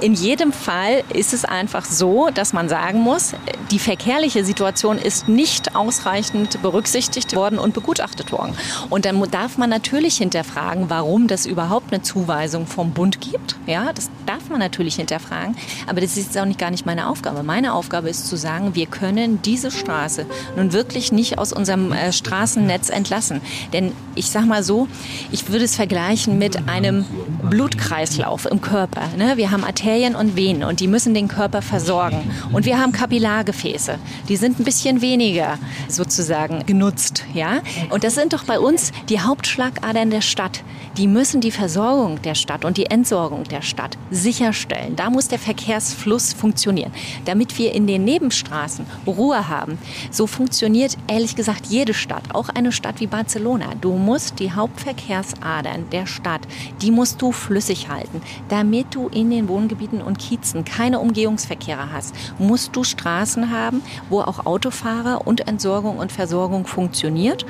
in jedem Fall ist es einfach so, dass man sagen muss, die verkehrliche Situation ist nicht ausreichend berücksichtigt worden und begutachtet worden. Und dann darf man natürlich hinterfragen, warum das überhaupt eine Zuweisung vom Bund gibt. Ja, das darf man natürlich hinterfragen. Aber das ist auch nicht gar nicht meine Aufgabe. Meine Aufgabe ist zu sagen, wir können diese Straße nun wirklich nicht aus unserem äh, Straßennetz entlassen. Denn ich sage mal so, ich würde es vergleichen mit einem Blutkreislauf im Körper. Ne? Wir haben Arterien und Venen und die müssen den Körper versorgen. Und wir haben Kapillargefäße. Die sind ein bisschen weniger sozusagen genutzt. Ja? Und das sind doch bei uns die Hauptschlagadern der Stadt. Die müssen die Versorgung der Stadt und die Entsorgung der Stadt sicherstellen. Da muss der Verkehrsfluss funktionieren. Damit wir in den Nebenstraßen Ruhe haben, so funktioniert ehrlich gesagt jede Stadt, auch eine Stadt wie Barcelona. Du musst die Hauptverkehrsadern der Stadt, die musst du flüssig halten. Damit du in den Wohngebieten und Kiezen keine Umgehungsverkehre hast, musst du Straßen haben, wo auch Autofahrer und Entsorgung und Versorgung funktioniert.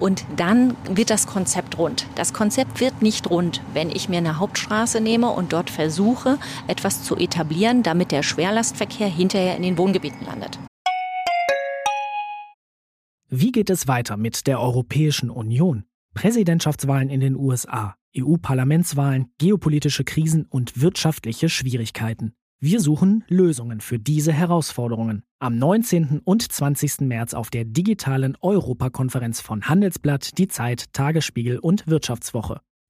Und dann wird das Konzept rund. Das Konzept wird nicht rund, wenn ich mir eine Hauptstraße nehme und dort versuche, etwas zu etablieren, damit der Schwerlastverkehr hinterher in den Wohngebieten landet. Wie geht es weiter mit der Europäischen Union? Präsidentschaftswahlen in den USA, EU-Parlamentswahlen, geopolitische Krisen und wirtschaftliche Schwierigkeiten. Wir suchen Lösungen für diese Herausforderungen. Am 19. und 20. März auf der digitalen Europakonferenz von Handelsblatt, Die Zeit, Tagesspiegel und Wirtschaftswoche.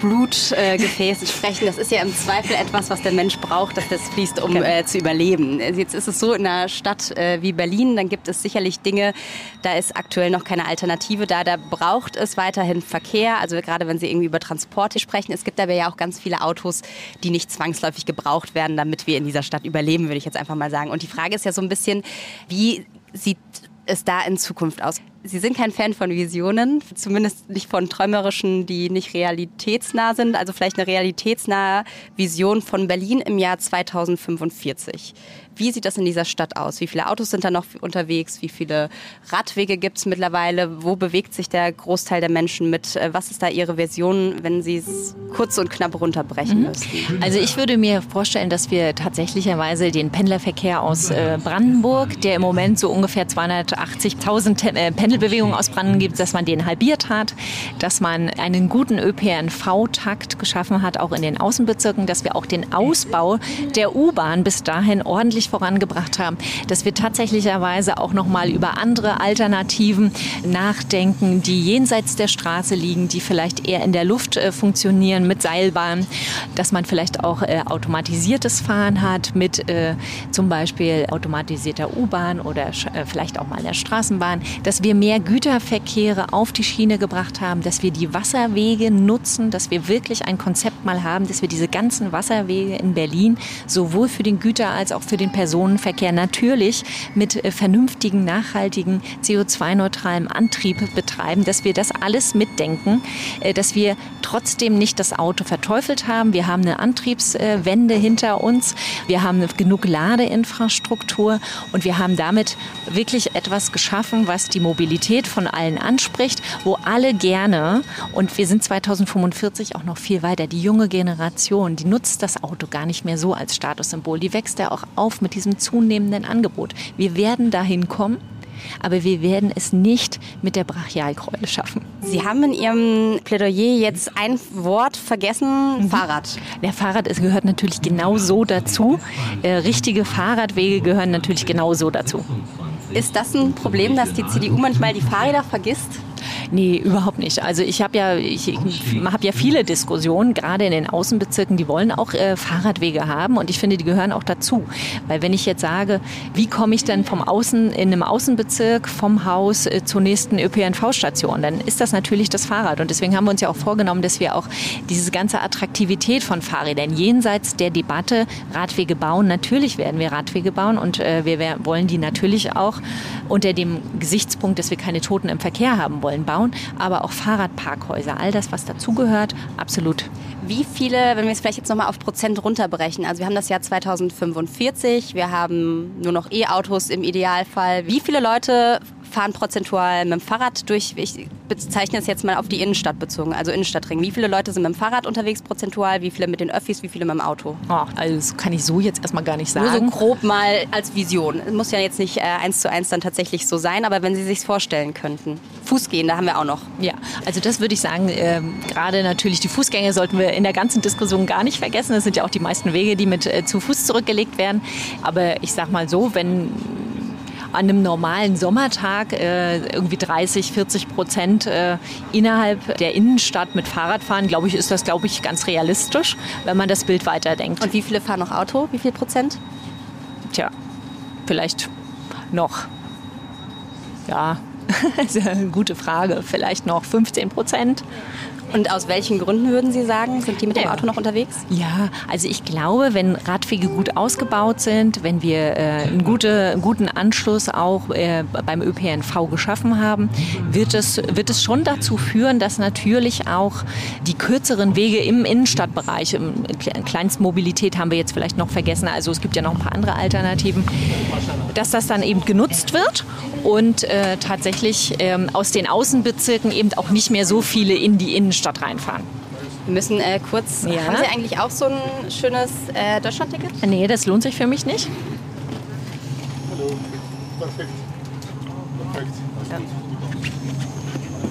Blutgefäßen äh, sprechen. Das ist ja im Zweifel etwas, was der Mensch braucht, dass das fließt, um äh, zu überleben. Jetzt ist es so in einer Stadt äh, wie Berlin, dann gibt es sicherlich Dinge, da ist aktuell noch keine Alternative da. Da braucht es weiterhin Verkehr. Also gerade wenn Sie irgendwie über Transporte sprechen. Es gibt aber ja auch ganz viele Autos, die nicht zwangsläufig gebraucht werden, damit wir in dieser Stadt überleben, würde ich jetzt einfach mal sagen. Und die Frage ist ja so ein bisschen, wie sieht es da in Zukunft aus? Sie sind kein Fan von Visionen, zumindest nicht von träumerischen, die nicht realitätsnah sind. Also vielleicht eine realitätsnahe Vision von Berlin im Jahr 2045. Wie sieht das in dieser Stadt aus? Wie viele Autos sind da noch unterwegs? Wie viele Radwege gibt es mittlerweile? Wo bewegt sich der Großteil der Menschen mit? Was ist da Ihre Version, wenn Sie es kurz und knapp runterbrechen mhm. müssen? Also ich würde mir vorstellen, dass wir tatsächlicherweise den Pendlerverkehr aus äh, Brandenburg, der im Moment so ungefähr 280.000 äh, Pendelbewegungen aus Brandenburg gibt, dass man den halbiert hat, dass man einen guten ÖPNV-Takt geschaffen hat, auch in den Außenbezirken, dass wir auch den Ausbau der U-Bahn bis dahin ordentlich vorangebracht haben, dass wir tatsächlicherweise auch noch mal über andere Alternativen nachdenken, die jenseits der Straße liegen, die vielleicht eher in der Luft äh, funktionieren mit Seilbahnen, dass man vielleicht auch äh, automatisiertes Fahren hat mit äh, zum Beispiel automatisierter U-Bahn oder äh, vielleicht auch mal der Straßenbahn, dass wir mehr Güterverkehre auf die Schiene gebracht haben, dass wir die Wasserwege nutzen, dass wir wirklich ein Konzept mal haben, dass wir diese ganzen Wasserwege in Berlin sowohl für den Güter- als auch für den Personenverkehr natürlich mit äh, vernünftigen, nachhaltigen, CO2-neutralem Antrieb betreiben, dass wir das alles mitdenken, äh, dass wir trotzdem nicht das Auto verteufelt haben. Wir haben eine Antriebswende hinter uns, wir haben genug Ladeinfrastruktur und wir haben damit wirklich etwas geschaffen, was die Mobilität von allen anspricht, wo alle gerne, und wir sind 2045 auch noch viel weiter, die junge Generation, die nutzt das Auto gar nicht mehr so als Statussymbol. Die wächst ja auch auf mit diesem zunehmenden Angebot. Wir werden dahin kommen, aber wir werden es nicht mit der Brachialkeule schaffen. Sie haben in Ihrem Plädoyer jetzt ein Wort vergessen, mhm. Fahrrad. Der Fahrrad es gehört natürlich genauso dazu. Äh, richtige Fahrradwege gehören natürlich genauso dazu. Ist das ein Problem, dass die CDU manchmal die Fahrräder vergisst? Nee, überhaupt nicht. Also ich habe ja, ich habe ja viele Diskussionen, gerade in den Außenbezirken, die wollen auch äh, Fahrradwege haben und ich finde, die gehören auch dazu. Weil wenn ich jetzt sage, wie komme ich denn vom Außen, in einem Außenbezirk vom Haus äh, zur nächsten ÖPNV-Station, dann ist das natürlich das Fahrrad. Und deswegen haben wir uns ja auch vorgenommen, dass wir auch diese ganze Attraktivität von Fahrrädern jenseits der Debatte Radwege bauen. Natürlich werden wir Radwege bauen und äh, wir wollen die natürlich auch unter dem Gesichtspunkt, dass wir keine Toten im Verkehr haben wollen, bauen, aber auch Fahrradparkhäuser, all das, was dazugehört, absolut. Wie viele, wenn wir es vielleicht jetzt nochmal auf Prozent runterbrechen, also wir haben das Jahr 2045, wir haben nur noch E-Autos im Idealfall. Wie viele Leute fahren prozentual mit dem Fahrrad durch, ich bezeichne es jetzt mal auf die Innenstadt bezogen, also Innenstadtring. Wie viele Leute sind mit dem Fahrrad unterwegs prozentual, wie viele mit den Öffis, wie viele mit dem Auto? Oh, also das kann ich so jetzt erstmal gar nicht sagen. Nur so grob mal als Vision. Es muss ja jetzt nicht äh, eins zu eins dann tatsächlich so sein, aber wenn Sie sich vorstellen könnten. Fußgehen, da haben wir auch noch. Ja, also das würde ich sagen, äh, gerade natürlich die Fußgänger sollten wir in der ganzen Diskussion gar nicht vergessen. Das sind ja auch die meisten Wege, die mit äh, zu Fuß zurückgelegt werden. Aber ich sag mal so, wenn an einem normalen Sommertag äh, irgendwie 30, 40 Prozent äh, innerhalb der Innenstadt mit Fahrrad fahren, glaube ich, ist das, glaube ich, ganz realistisch, wenn man das Bild weiterdenkt. Und wie viele fahren noch Auto? Wie viel Prozent? Tja, vielleicht noch. Ja, das ist eine gute Frage. Vielleicht noch 15 Prozent. Und aus welchen Gründen würden Sie sagen, sind die mit dem Auto noch unterwegs? Ja, also ich glaube, wenn Radwege gut ausgebaut sind, wenn wir äh, einen, gute, einen guten Anschluss auch äh, beim ÖPNV geschaffen haben, wird es, wird es schon dazu führen, dass natürlich auch die kürzeren Wege im Innenstadtbereich, im Kleinstmobilität haben wir jetzt vielleicht noch vergessen, also es gibt ja noch ein paar andere Alternativen, dass das dann eben genutzt wird und äh, tatsächlich ähm, aus den Außenbezirken eben auch nicht mehr so viele in die Innenstadt Innenstadt reinfahren. Wir müssen äh, kurz. Ja. Haben Sie eigentlich auch so ein schönes äh, Deutschlandticket? Nee, das lohnt sich für mich nicht. Hallo. Perfekt. Perfekt. Ja.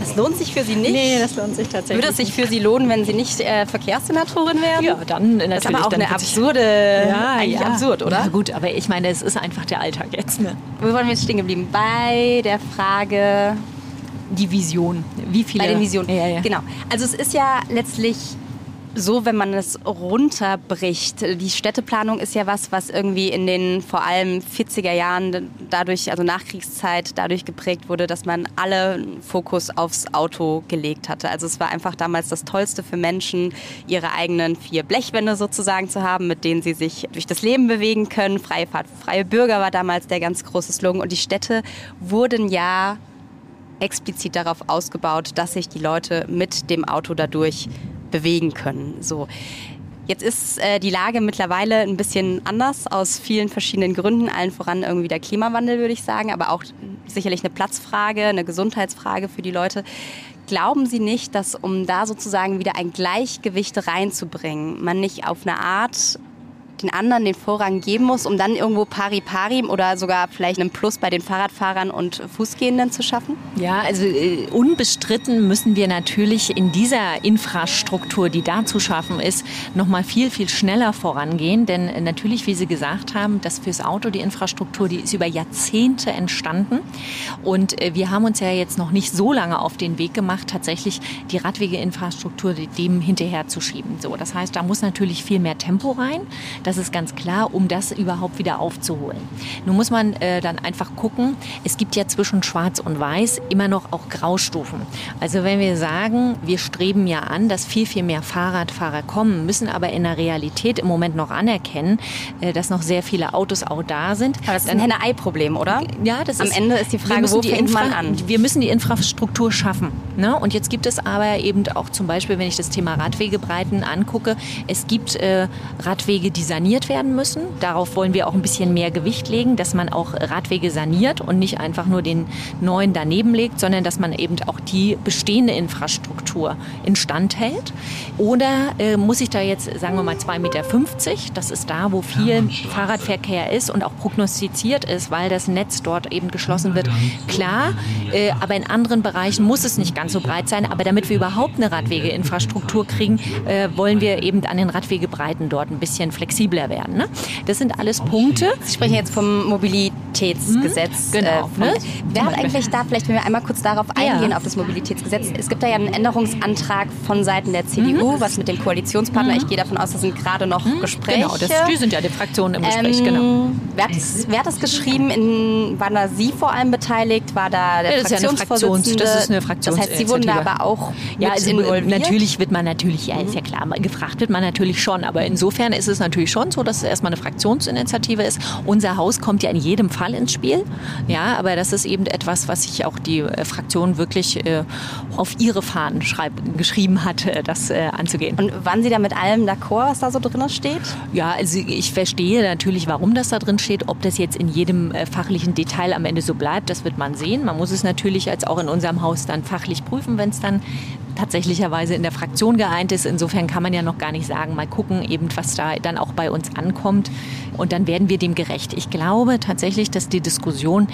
Das lohnt sich für Sie nicht? Nee, das lohnt sich tatsächlich. Würde es sich für Sie lohnen, wenn Sie nicht äh, Verkehrssenatorin wären? Ja, dann natürlich. Das ist aber auch eine absurde, ja, eigentlich ja. absurd, oder? Ja, gut, aber ich meine, es ist einfach der Alltag jetzt. Ne? Wo wollen wir jetzt stehen geblieben? Bei der Frage, die Vision. Wie viele? Bei den Visionen. Ja, ja. Genau. Also es ist ja letztlich so, wenn man es runterbricht. Die Städteplanung ist ja was, was irgendwie in den vor allem 40er Jahren dadurch, also Nachkriegszeit, dadurch geprägt wurde, dass man alle Fokus aufs Auto gelegt hatte. Also es war einfach damals das Tollste für Menschen, ihre eigenen vier Blechwände sozusagen zu haben, mit denen sie sich durch das Leben bewegen können. Freie Fahrt, freie Bürger war damals der ganz große Slogan. Und die Städte wurden ja explizit darauf ausgebaut, dass sich die Leute mit dem Auto dadurch bewegen können. So. Jetzt ist äh, die Lage mittlerweile ein bisschen anders aus vielen verschiedenen Gründen, allen voran irgendwie der Klimawandel, würde ich sagen, aber auch sicherlich eine Platzfrage, eine Gesundheitsfrage für die Leute. Glauben Sie nicht, dass um da sozusagen wieder ein Gleichgewicht reinzubringen, man nicht auf eine Art den anderen den Vorrang geben muss, um dann irgendwo pari pari oder sogar vielleicht einen Plus bei den Fahrradfahrern und Fußgehenden zu schaffen? Ja, also äh, unbestritten müssen wir natürlich in dieser Infrastruktur, die da zu schaffen ist, noch mal viel viel schneller vorangehen, denn äh, natürlich, wie Sie gesagt haben, das fürs Auto die Infrastruktur, die ist über Jahrzehnte entstanden und äh, wir haben uns ja jetzt noch nicht so lange auf den Weg gemacht, tatsächlich die Radwegeinfrastruktur dem hinterher zu schieben. So, das heißt, da muss natürlich viel mehr Tempo rein. Das ist ganz klar, um das überhaupt wieder aufzuholen. Nun muss man äh, dann einfach gucken, es gibt ja zwischen Schwarz und Weiß immer noch auch Graustufen. Also wenn wir sagen, wir streben ja an, dass viel, viel mehr Fahrradfahrer kommen, müssen aber in der Realität im Moment noch anerkennen, äh, dass noch sehr viele Autos auch da sind. Aber das ist ein Henne-Ei-Problem, oder? Ja, das Am ist, Ende ist die Frage, wo fängt man an? Wir müssen die Infrastruktur schaffen. Ne? Und jetzt gibt es aber eben auch zum Beispiel, wenn ich das Thema Radwegebreiten angucke, es gibt äh, Radwege, die saniert werden müssen. Darauf wollen wir auch ein bisschen mehr Gewicht legen, dass man auch Radwege saniert und nicht einfach nur den neuen daneben legt, sondern dass man eben auch die bestehende Infrastruktur instand hält. Oder äh, muss ich da jetzt, sagen wir mal, 2,50 Meter, das ist da, wo viel Fahrradverkehr ist und auch prognostiziert ist, weil das Netz dort eben geschlossen wird. Klar, äh, aber in anderen Bereichen muss es nicht ganz so breit sein. Aber damit wir überhaupt eine Radwegeinfrastruktur kriegen, äh, wollen wir eben an den Radwegebreiten dort ein bisschen flexibler flexibler werden. Ne? Das sind alles Punkte. Sie sprechen jetzt vom Mobilitätsgesetz. Mhm, genau. Äh, ne? Wer hat eigentlich da, vielleicht wenn wir einmal kurz darauf eingehen, ja. auf das Mobilitätsgesetz. Es gibt da ja einen Änderungsantrag von Seiten der CDU, mhm. was mit dem Koalitionspartner, mhm. ich gehe davon aus, das sind gerade noch mhm. Gespräche. Genau, das, die sind ja die Fraktionen im Gespräch, ähm, genau. Wer hat, wer hat das geschrieben? In, waren da Sie vor allem beteiligt? War da der ja, das Fraktionsvorsitzende? Ja das ist eine Fraktions Das heißt, Sie wurden da aber auch ja, also involviert? Natürlich wird man natürlich, ja, ist ja klar, gefragt wird man natürlich schon, aber insofern ist es natürlich schon schon so, dass es erstmal eine Fraktionsinitiative ist. Unser Haus kommt ja in jedem Fall ins Spiel. Ja, aber das ist eben etwas, was sich auch die äh, Fraktion wirklich äh, auf ihre Fahnen schreib, geschrieben hat, äh, das äh, anzugehen. Und waren Sie da mit allem d'accord, was da so drin steht? Ja, also ich verstehe natürlich, warum das da drin steht. Ob das jetzt in jedem äh, fachlichen Detail am Ende so bleibt, das wird man sehen. Man muss es natürlich als auch in unserem Haus dann fachlich prüfen, wenn es dann tatsächlicherweise in der Fraktion geeint ist. Insofern kann man ja noch gar nicht sagen, mal gucken, eben was da dann auch bei uns ankommt. Und dann werden wir dem gerecht. Ich glaube tatsächlich, dass die Diskussion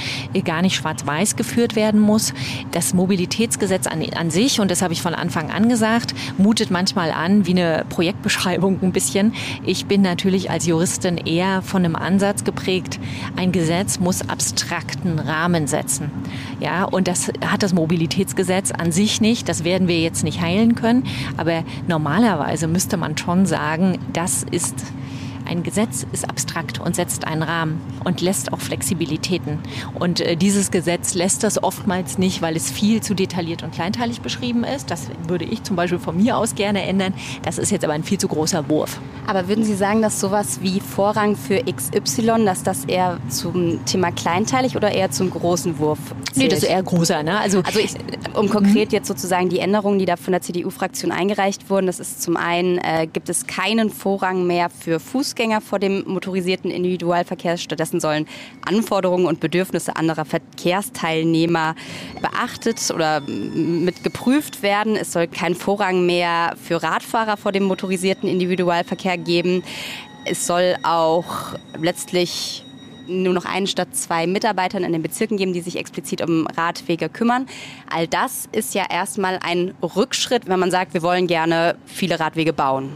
gar nicht schwarz-weiß geführt werden muss. Das Mobilitätsgesetz an, an sich, und das habe ich von Anfang an gesagt, mutet manchmal an wie eine Projektbeschreibung ein bisschen. Ich bin natürlich als Juristin eher von einem Ansatz geprägt, ein Gesetz muss abstrakten Rahmen setzen. Ja, und das hat das Mobilitätsgesetz an sich nicht. Das werden wir jetzt nicht heilen können. Aber normalerweise müsste man schon sagen, das ist ein Gesetz ist abstrakt und setzt einen Rahmen und lässt auch Flexibilitäten. Und äh, dieses Gesetz lässt das oftmals nicht, weil es viel zu detailliert und kleinteilig beschrieben ist. Das würde ich zum Beispiel von mir aus gerne ändern. Das ist jetzt aber ein viel zu großer Wurf. Aber würden Sie sagen, dass sowas wie Vorrang für XY, dass das eher zum Thema kleinteilig oder eher zum großen Wurf zählt? Nee, das ist eher großer. Ne? Also, also ich, um konkret jetzt sozusagen die Änderungen, die da von der CDU-Fraktion eingereicht wurden, das ist zum einen, äh, gibt es keinen Vorrang mehr für Fuß Fußgänger vor dem motorisierten Individualverkehr. Stattdessen sollen Anforderungen und Bedürfnisse anderer Verkehrsteilnehmer beachtet oder mit geprüft werden. Es soll keinen Vorrang mehr für Radfahrer vor dem motorisierten Individualverkehr geben. Es soll auch letztlich nur noch einen statt zwei Mitarbeitern in den Bezirken geben, die sich explizit um Radwege kümmern. All das ist ja erstmal ein Rückschritt, wenn man sagt, wir wollen gerne viele Radwege bauen.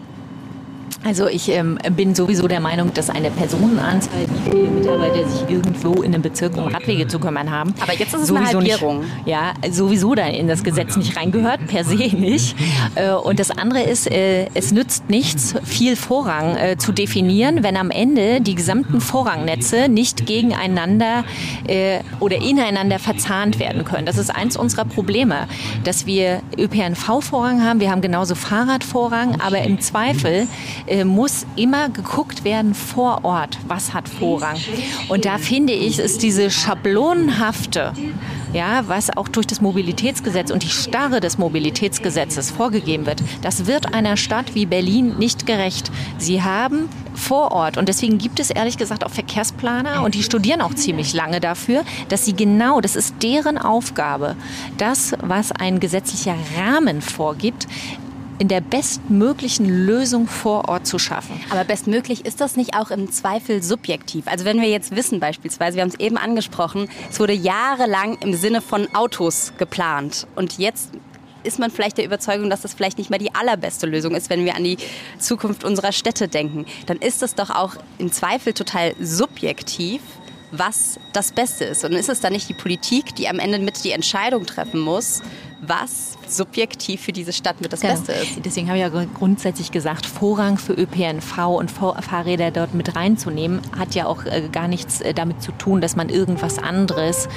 Also ich ähm, bin sowieso der Meinung, dass eine Personenanzahl, wie viele Mitarbeiter sich irgendwo in einem Bezirk um Radwege zu kümmern haben. Aber jetzt ist es eine Halbierung. Nicht, ja, sowieso da in das Gesetz nicht reingehört, per se nicht. Äh, und das andere ist, äh, es nützt nichts, viel Vorrang äh, zu definieren, wenn am Ende die gesamten Vorrangnetze nicht gegeneinander oder ineinander verzahnt werden können. Das ist eins unserer Probleme, dass wir ÖPNV-Vorrang haben, wir haben genauso Fahrradvorrang, aber im Zweifel äh, muss immer geguckt werden vor Ort, was hat Vorrang. Und da finde ich, ist diese schablonenhafte, ja, was auch durch das Mobilitätsgesetz und die Starre des Mobilitätsgesetzes vorgegeben wird, das wird einer Stadt wie Berlin nicht gerecht. Sie haben vor Ort. Und deswegen gibt es ehrlich gesagt auch Verkehrsplaner und die studieren auch ziemlich lange dafür, dass sie genau, das ist deren Aufgabe, das, was ein gesetzlicher Rahmen vorgibt, in der bestmöglichen Lösung vor Ort zu schaffen. Aber bestmöglich ist das nicht auch im Zweifel subjektiv? Also wenn wir jetzt wissen beispielsweise, wir haben es eben angesprochen, es wurde jahrelang im Sinne von Autos geplant und jetzt ist man vielleicht der Überzeugung, dass das vielleicht nicht mehr die allerbeste Lösung ist, wenn wir an die Zukunft unserer Städte denken. Dann ist das doch auch im Zweifel total subjektiv, was das Beste ist. Und ist es dann nicht die Politik, die am Ende mit die Entscheidung treffen muss, was subjektiv für diese Stadt mit das genau. Beste ist. Deswegen habe ich ja grundsätzlich gesagt, Vorrang für ÖPNV und Fahrräder dort mit reinzunehmen, hat ja auch äh, gar nichts äh, damit zu tun, dass man irgendwas anderes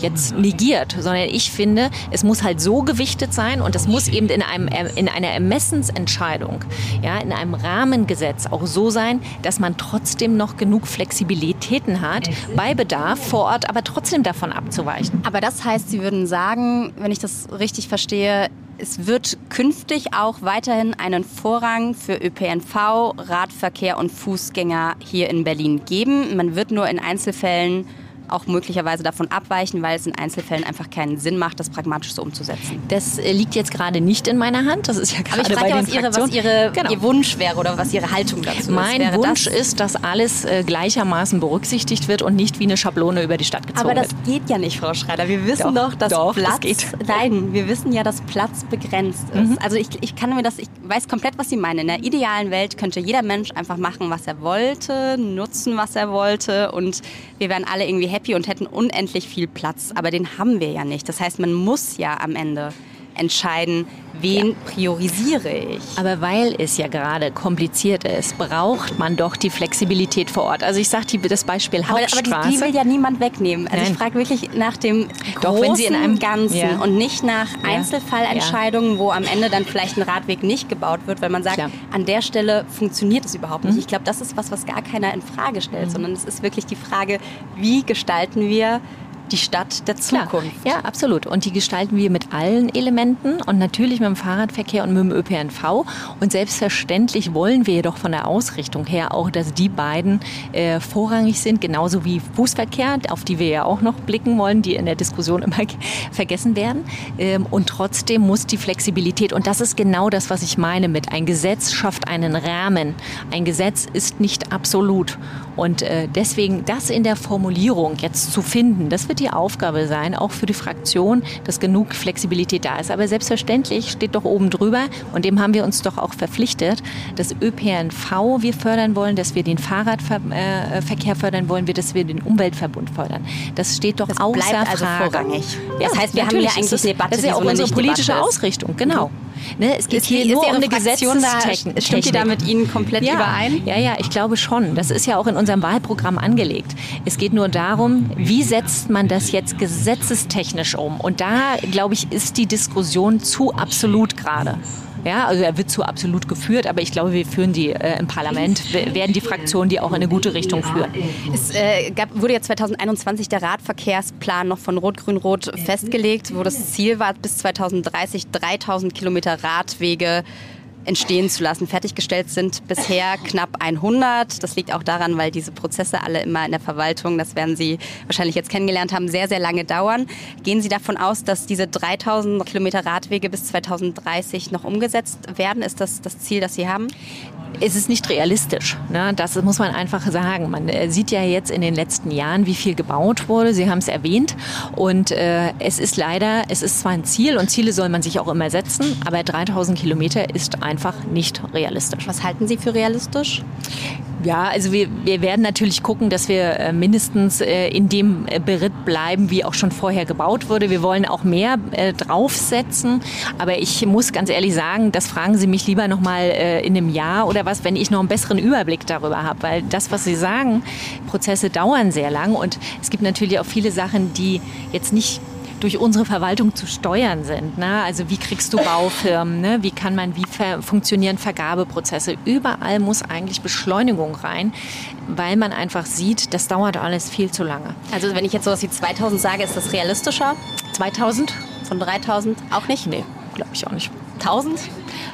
jetzt negiert, sondern ich finde, es muss halt so gewichtet sein und es muss eben in, einem, in einer Ermessensentscheidung, ja, in einem Rahmengesetz auch so sein, dass man trotzdem noch genug Flexibilitäten hat, bei Bedarf vor Ort aber trotzdem davon abzuweichen. Aber das heißt, Sie würden sagen, wenn ich das richtig verstehe, es wird künftig auch weiterhin einen Vorrang für ÖPNV, Radverkehr und Fußgänger hier in Berlin geben. Man wird nur in Einzelfällen auch möglicherweise davon abweichen, weil es in Einzelfällen einfach keinen Sinn macht, das pragmatisch so umzusetzen. Das äh, liegt jetzt gerade nicht in meiner Hand. Das ist ja gerade Aber ich frage ja, was, ihre, was ihre, genau. Ihr Wunsch wäre oder was Ihre Haltung dazu mein ist. Mein Wunsch das? ist, dass alles äh, gleichermaßen berücksichtigt wird und nicht wie eine Schablone über die Stadt gezogen wird. Aber das wird. geht ja nicht, Frau Schreider. Wir wissen doch, doch dass doch, Platz... Das geht. Nein, wir wissen ja, dass Platz begrenzt ist. Mhm. Also ich, ich kann mir das... Ich weiß komplett, was Sie meinen. In der idealen Welt könnte jeder Mensch einfach machen, was er wollte, nutzen, was er wollte und wir wären alle irgendwie happy und hätten unendlich unendlich viel Platz, aber den haben wir ja nicht. Das heißt, man muss ja am Ende entscheiden, wen ja. priorisiere ich. Aber weil es ja gerade kompliziert ist, braucht man doch die Flexibilität vor Ort. Also ich sage das Beispiel Hauptstraße. Aber, aber die, die, will ja niemand wegnehmen. Also Nein. ich frage wirklich nach dem doch, großen wenn Sie in einem Ganzen ja. und nicht nach ja. Einzelfallentscheidungen, wo am Ende dann vielleicht ein Radweg nicht gebaut wird, weil man sagt, Klar. an der Stelle funktioniert es überhaupt nicht. Mhm. Ich glaube, das ist was, was gar keiner in Frage stellt, mhm. sondern es ist wirklich die Frage, wie gestalten wir die Stadt der Zukunft. Klar. Ja, absolut. Und die gestalten wir mit allen Elementen und natürlich mit dem Fahrradverkehr und mit dem ÖPNV. Und selbstverständlich wollen wir jedoch von der Ausrichtung her auch, dass die beiden äh, vorrangig sind, genauso wie Fußverkehr, auf die wir ja auch noch blicken wollen, die in der Diskussion immer vergessen werden. Ähm, und trotzdem muss die Flexibilität, und das ist genau das, was ich meine mit ein Gesetz schafft einen Rahmen. Ein Gesetz ist nicht absolut. Und äh, deswegen das in der Formulierung jetzt zu finden, das wird die Aufgabe sein, auch für die Fraktion, dass genug Flexibilität da ist. Aber selbstverständlich steht doch oben drüber, und dem haben wir uns doch auch verpflichtet, dass ÖPNV wir fördern wollen, dass wir den Fahrradverkehr fördern wollen, dass wir den Umweltverbund fördern. Das steht doch das außer bleibt also Frage. vorrangig. Ja, das heißt, wir haben ja eigentlich eine Debatte, das ist ja auch unsere politische Ausrichtung, genau. Mhm. Ne, es geht ist hier nur um eine Gesetzestechnik. Stimmt die da mit Ihnen komplett ja, überein? Ja, ja, ich glaube schon. Das ist ja auch in unserem Wahlprogramm angelegt. Es geht nur darum, wie setzt man das jetzt gesetzestechnisch um? Und da, glaube ich, ist die Diskussion zu absolut gerade. Ja, also er wird zu absolut geführt, aber ich glaube, wir führen die äh, im Parlament, werden die Fraktionen die auch in eine gute Richtung führen. Es äh, gab, wurde ja 2021 der Radverkehrsplan noch von Rot-Grün-Rot festgelegt, wo das Ziel war, bis 2030 3000 Kilometer Radwege entstehen zu lassen. Fertiggestellt sind bisher knapp 100. Das liegt auch daran, weil diese Prozesse alle immer in der Verwaltung, das werden Sie wahrscheinlich jetzt kennengelernt haben, sehr, sehr lange dauern. Gehen Sie davon aus, dass diese 3000 Kilometer Radwege bis 2030 noch umgesetzt werden? Ist das das Ziel, das Sie haben? Es ist nicht realistisch. Ne? Das muss man einfach sagen. Man äh, sieht ja jetzt in den letzten Jahren, wie viel gebaut wurde. Sie haben es erwähnt. Und äh, es ist leider, es ist zwar ein Ziel und Ziele soll man sich auch immer setzen, aber 3000 Kilometer ist ein einfach nicht realistisch. Was halten Sie für realistisch? Ja, also wir, wir werden natürlich gucken, dass wir äh, mindestens äh, in dem Beritt bleiben, wie auch schon vorher gebaut wurde. Wir wollen auch mehr draufsetzen. Aber ich muss ganz ehrlich sagen, das fragen Sie mich lieber noch mal in einem Jahr oder was, wenn ich noch einen besseren Überblick darüber habe. Weil das, was Sie sagen, Prozesse dauern sehr lang. Und es gibt natürlich auch viele Sachen, die jetzt nicht durch unsere Verwaltung zu steuern sind. Ne? Also wie kriegst du Baufirmen, ne? wie kann man, wie funktionieren Vergabeprozesse. Überall muss eigentlich Beschleunigung rein, weil man einfach sieht, das dauert alles viel zu lange. Also wenn ich jetzt sowas wie 2000 sage, ist das realistischer? 2000? Von 3000 auch nicht? Nee, glaube ich auch nicht. 1000?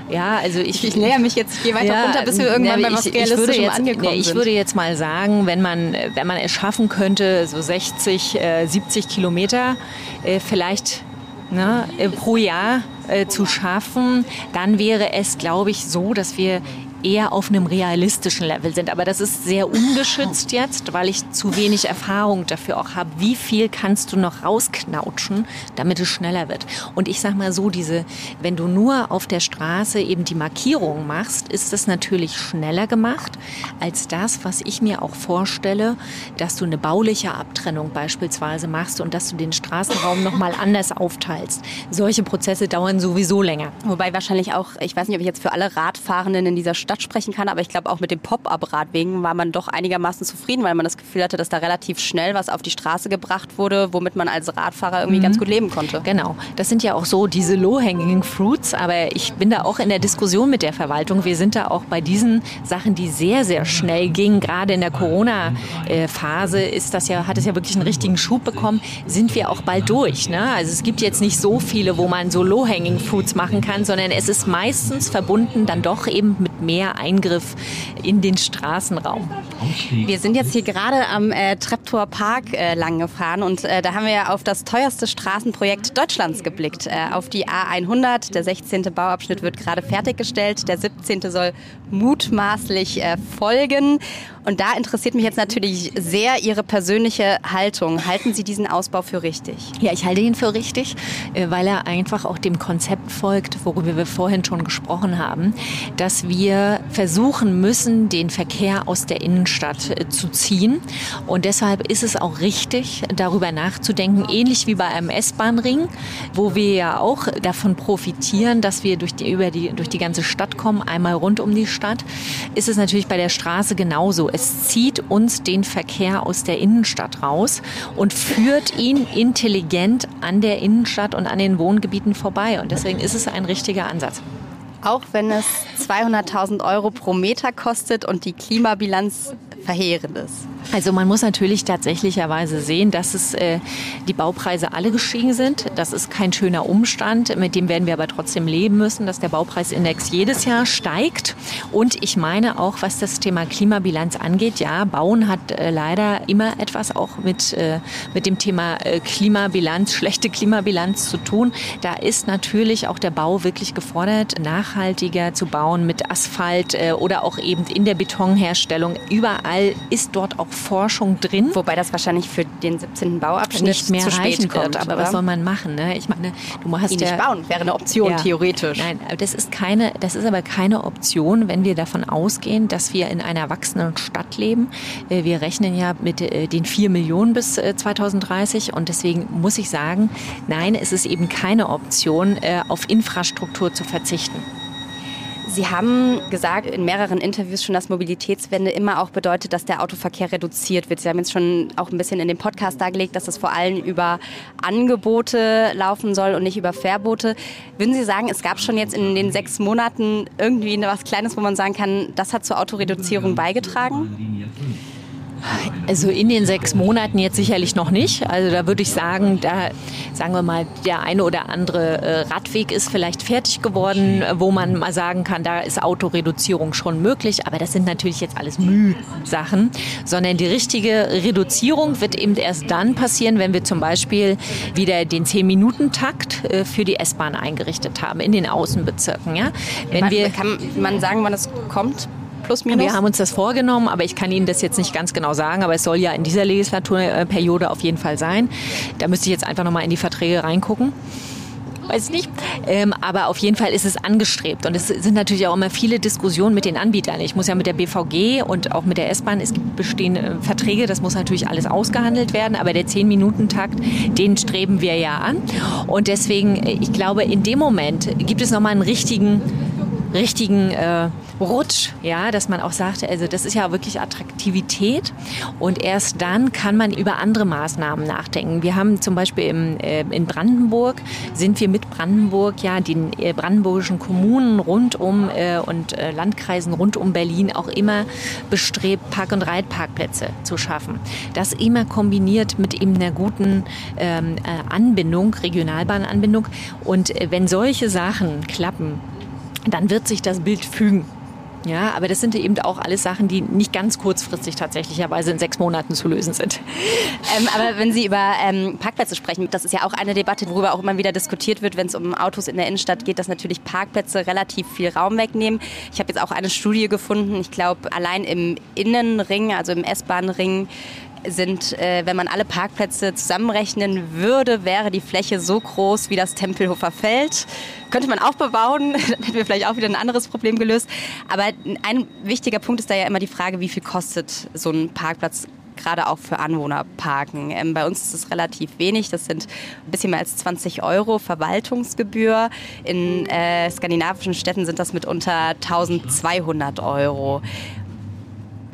Ja, also ich, ich näher mich jetzt, ich gehe weiter ja, runter, bis wir irgendwann ja, bei was Realistischem jetzt, angekommen nee, ich sind. würde jetzt mal sagen, wenn man, wenn man es schaffen könnte, so 60, äh, 70 Kilometer äh, vielleicht ne, äh, pro Jahr äh, zu schaffen, dann wäre es, glaube ich, so, dass wir eher auf einem realistischen Level sind. Aber das ist sehr ungeschützt jetzt, weil ich zu wenig Erfahrung dafür auch habe. Wie viel kannst du noch rausknautschen, damit es schneller wird? Und ich sage mal so, diese, wenn du nur auf der Straße eben die Markierung machst, ist das natürlich schneller gemacht als das, was ich mir auch vorstelle, dass du eine bauliche Abtrennung beispielsweise machst und dass du den Straßenraum nochmal anders aufteilst. Solche Prozesse dauern sowieso länger. Wobei wahrscheinlich auch, ich weiß nicht, ob ich jetzt für alle Radfahrenden in dieser Stadt sprechen kann, aber ich glaube auch mit dem Pop-up-Radwegen war man doch einigermaßen zufrieden, weil man das Gefühl hatte, dass da relativ schnell was auf die Straße gebracht wurde, womit man als Radfahrer irgendwie mhm. ganz gut leben konnte. Genau, das sind ja auch so diese low-hanging fruits, aber ich bin da auch in der Diskussion mit der Verwaltung. Wir sind da auch bei diesen Sachen, die sehr, sehr schnell gingen. Gerade in der Corona-Phase ist das ja, hat es ja wirklich einen richtigen Schub bekommen. Sind wir auch bald durch. Ne? Also es gibt jetzt nicht so viele, wo man so low-hanging fruits machen kann, sondern es ist meistens verbunden dann doch eben mit mehr mehr Eingriff in den Straßenraum. Wir sind jetzt hier gerade am äh, Treptower Park äh, lang gefahren und äh, da haben wir ja auf das teuerste Straßenprojekt Deutschlands geblickt, äh, auf die A100. Der 16. Bauabschnitt wird gerade fertiggestellt, der 17. soll mutmaßlich äh, folgen. Und da interessiert mich jetzt natürlich sehr Ihre persönliche Haltung. Halten Sie diesen Ausbau für richtig? Ja, ich halte ihn für richtig, äh, weil er einfach auch dem Konzept folgt, worüber wir vorhin schon gesprochen haben, dass wir versuchen müssen, den Verkehr aus der Innenstadt äh, zu ziehen. Und deshalb ist es auch richtig, darüber nachzudenken, ähnlich wie bei einem S-Bahn-Ring, wo wir ja auch davon profitieren, dass wir durch die, über die, durch die ganze Stadt kommen, einmal rund um die Stadt, ist es natürlich bei der Straße genauso. Es zieht uns den Verkehr aus der Innenstadt raus und führt ihn intelligent an der Innenstadt und an den Wohngebieten vorbei. Und deswegen ist es ein richtiger Ansatz. Auch wenn es 200.000 Euro pro Meter kostet und die Klimabilanz verheerend ist. Also man muss natürlich tatsächlicherweise sehen, dass es äh, die Baupreise alle gestiegen sind. Das ist kein schöner Umstand, mit dem werden wir aber trotzdem leben müssen, dass der Baupreisindex jedes Jahr steigt. Und ich meine auch, was das Thema Klimabilanz angeht, ja, Bauen hat äh, leider immer etwas auch mit, äh, mit dem Thema äh, Klimabilanz, schlechte Klimabilanz zu tun. Da ist natürlich auch der Bau wirklich gefordert, nachhaltiger zu bauen mit Asphalt äh, oder auch eben in der Betonherstellung. Überall ist dort auch Forschung drin. Wobei das wahrscheinlich für den 17. Bauabschnitt nicht mehr zu spät kommt, wird. Aber oder? was soll man machen? Ne? Ich meine, du hast Ihn ja, nicht bauen wäre eine Option ja, theoretisch. Nein, das ist keine, das ist aber keine Option, wenn wir davon ausgehen, dass wir in einer wachsenden Stadt leben. Äh, wir rechnen ja mit äh, den vier Millionen bis 2030 äh, und deswegen muss ich sagen, nein, es ist eben keine Option, auf Infrastruktur zu verzichten. Sie haben gesagt in mehreren Interviews schon, dass Mobilitätswende immer auch bedeutet, dass der Autoverkehr reduziert wird. Sie haben jetzt schon auch ein bisschen in dem Podcast dargelegt, dass das vor allem über Angebote laufen soll und nicht über Verbote. Würden Sie sagen, es gab schon jetzt in den sechs Monaten irgendwie was Kleines, wo man sagen kann, das hat zur Autoreduzierung beigetragen? Also in den sechs Monaten jetzt sicherlich noch nicht. Also da würde ich sagen, da sagen wir mal, der eine oder andere äh, Radweg ist vielleicht fertig geworden, wo man mal sagen kann, da ist Autoreduzierung schon möglich. Aber das sind natürlich jetzt alles Mühsachen, sondern die richtige Reduzierung wird eben erst dann passieren, wenn wir zum Beispiel wieder den 10-Minuten-Takt äh, für die S-Bahn eingerichtet haben in den Außenbezirken. Ja? Wenn wir, kann man sagen, wann es kommt? Plus minus? Wir haben uns das vorgenommen, aber ich kann Ihnen das jetzt nicht ganz genau sagen. Aber es soll ja in dieser Legislaturperiode auf jeden Fall sein. Da müsste ich jetzt einfach nochmal in die Verträge reingucken. weiß nicht. Ähm, aber auf jeden Fall ist es angestrebt. Und es sind natürlich auch immer viele Diskussionen mit den Anbietern. Ich muss ja mit der BVG und auch mit der S-Bahn, es gibt bestehende Verträge, das muss natürlich alles ausgehandelt werden. Aber der 10-Minuten-Takt, den streben wir ja an. Und deswegen, ich glaube, in dem Moment gibt es nochmal einen richtigen richtigen äh, Rutsch, ja, dass man auch sagt, also das ist ja wirklich Attraktivität und erst dann kann man über andere Maßnahmen nachdenken. Wir haben zum Beispiel im, äh, in Brandenburg, sind wir mit Brandenburg ja den äh, brandenburgischen Kommunen rund um äh, und äh, Landkreisen rund um Berlin auch immer bestrebt, Park- und Reitparkplätze zu schaffen. Das immer kombiniert mit eben einer guten ähm, äh, Anbindung, Regionalbahnanbindung und äh, wenn solche Sachen klappen, dann wird sich das Bild fügen. Ja, aber das sind eben auch alles Sachen, die nicht ganz kurzfristig tatsächlicherweise in sechs Monaten zu lösen sind. Ähm, aber wenn Sie über ähm, Parkplätze sprechen, das ist ja auch eine Debatte, worüber auch immer wieder diskutiert wird, wenn es um Autos in der Innenstadt geht, dass natürlich Parkplätze relativ viel Raum wegnehmen. Ich habe jetzt auch eine Studie gefunden, ich glaube, allein im Innenring, also im S-Bahn-Ring, sind, äh, wenn man alle Parkplätze zusammenrechnen würde, wäre die Fläche so groß wie das Tempelhofer Feld. Könnte man auch bebauen, dann hätten wir vielleicht auch wieder ein anderes Problem gelöst. Aber ein wichtiger Punkt ist da ja immer die Frage, wie viel kostet so ein Parkplatz gerade auch für Anwohnerparken. Ähm, bei uns ist es relativ wenig, das sind ein bisschen mehr als 20 Euro Verwaltungsgebühr. In äh, skandinavischen Städten sind das mitunter 1200 Euro.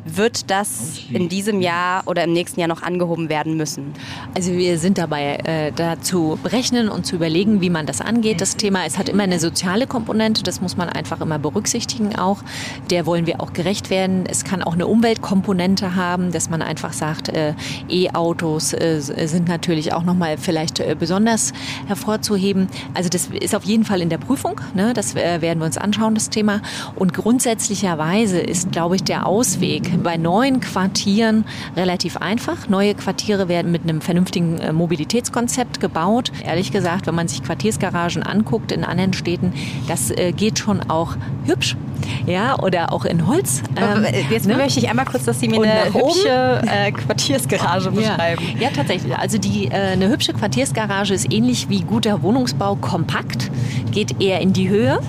Wird das in diesem Jahr oder im nächsten Jahr noch angehoben werden müssen? Also wir sind dabei, äh, da zu berechnen und zu überlegen, wie man das angeht. Das Thema, es hat immer eine soziale Komponente, das muss man einfach immer berücksichtigen auch. Der wollen wir auch gerecht werden. Es kann auch eine Umweltkomponente haben, dass man einfach sagt, äh, E-Autos äh, sind natürlich auch nochmal vielleicht äh, besonders hervorzuheben. Also das ist auf jeden Fall in der Prüfung. Ne? Das äh, werden wir uns anschauen, das Thema. Und grundsätzlicherweise ist, glaube ich, der Ausweg, bei neuen Quartieren relativ einfach. Neue Quartiere werden mit einem vernünftigen äh, Mobilitätskonzept gebaut. Ehrlich gesagt, wenn man sich Quartiersgaragen anguckt in anderen Städten, das äh, geht schon auch hübsch. Ja, oder auch in Holz. Ähm, Jetzt ne? möchte ich einmal kurz, dass Sie mir eine hübsche äh, Quartiersgarage beschreiben. Ja. ja, tatsächlich. Also die, äh, eine hübsche Quartiersgarage ist ähnlich wie guter Wohnungsbau kompakt, geht eher in die Höhe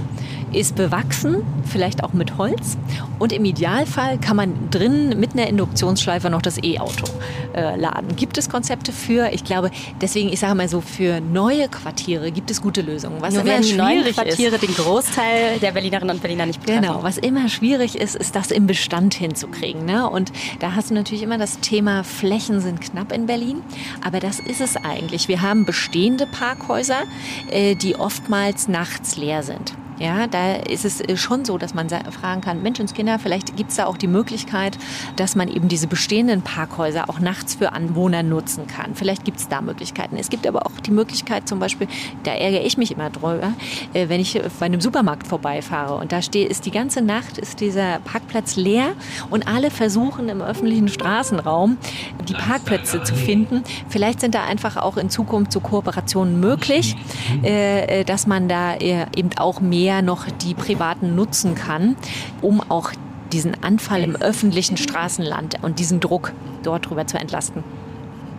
ist bewachsen, vielleicht auch mit Holz. Und im Idealfall kann man drin mit einer Induktionsschleife noch das E-Auto äh, laden. Gibt es Konzepte für? Ich glaube, deswegen, ich sage mal so, für neue Quartiere gibt es gute Lösungen. Was Nur immer die neuen Quartiere ist, den Großteil der Berlinerinnen und Berliner nicht betreffen. Genau, was immer schwierig ist, ist das im Bestand hinzukriegen. Ne? Und da hast du natürlich immer das Thema, Flächen sind knapp in Berlin. Aber das ist es eigentlich. Wir haben bestehende Parkhäuser, äh, die oftmals nachts leer sind. Ja, da ist es äh, schon so, dass man fragen kann, Menschenskinder, vielleicht gibt es da auch die Möglichkeit, dass man eben diese bestehenden Parkhäuser auch nachts für Anwohner nutzen kann. Vielleicht gibt es da Möglichkeiten. Es gibt aber auch die Möglichkeit zum Beispiel, da ärgere ich mich immer drüber, äh, wenn ich bei einem Supermarkt vorbeifahre und da stehe, ist die ganze Nacht, ist dieser Parkplatz leer und alle versuchen im öffentlichen Straßenraum die Parkplätze zu finden. Vielleicht sind da einfach auch in Zukunft so Kooperationen möglich, äh, dass man da eben auch mehr mehr noch die Privaten nutzen kann, um auch diesen Anfall im öffentlichen Straßenland und diesen Druck dort drüber zu entlasten.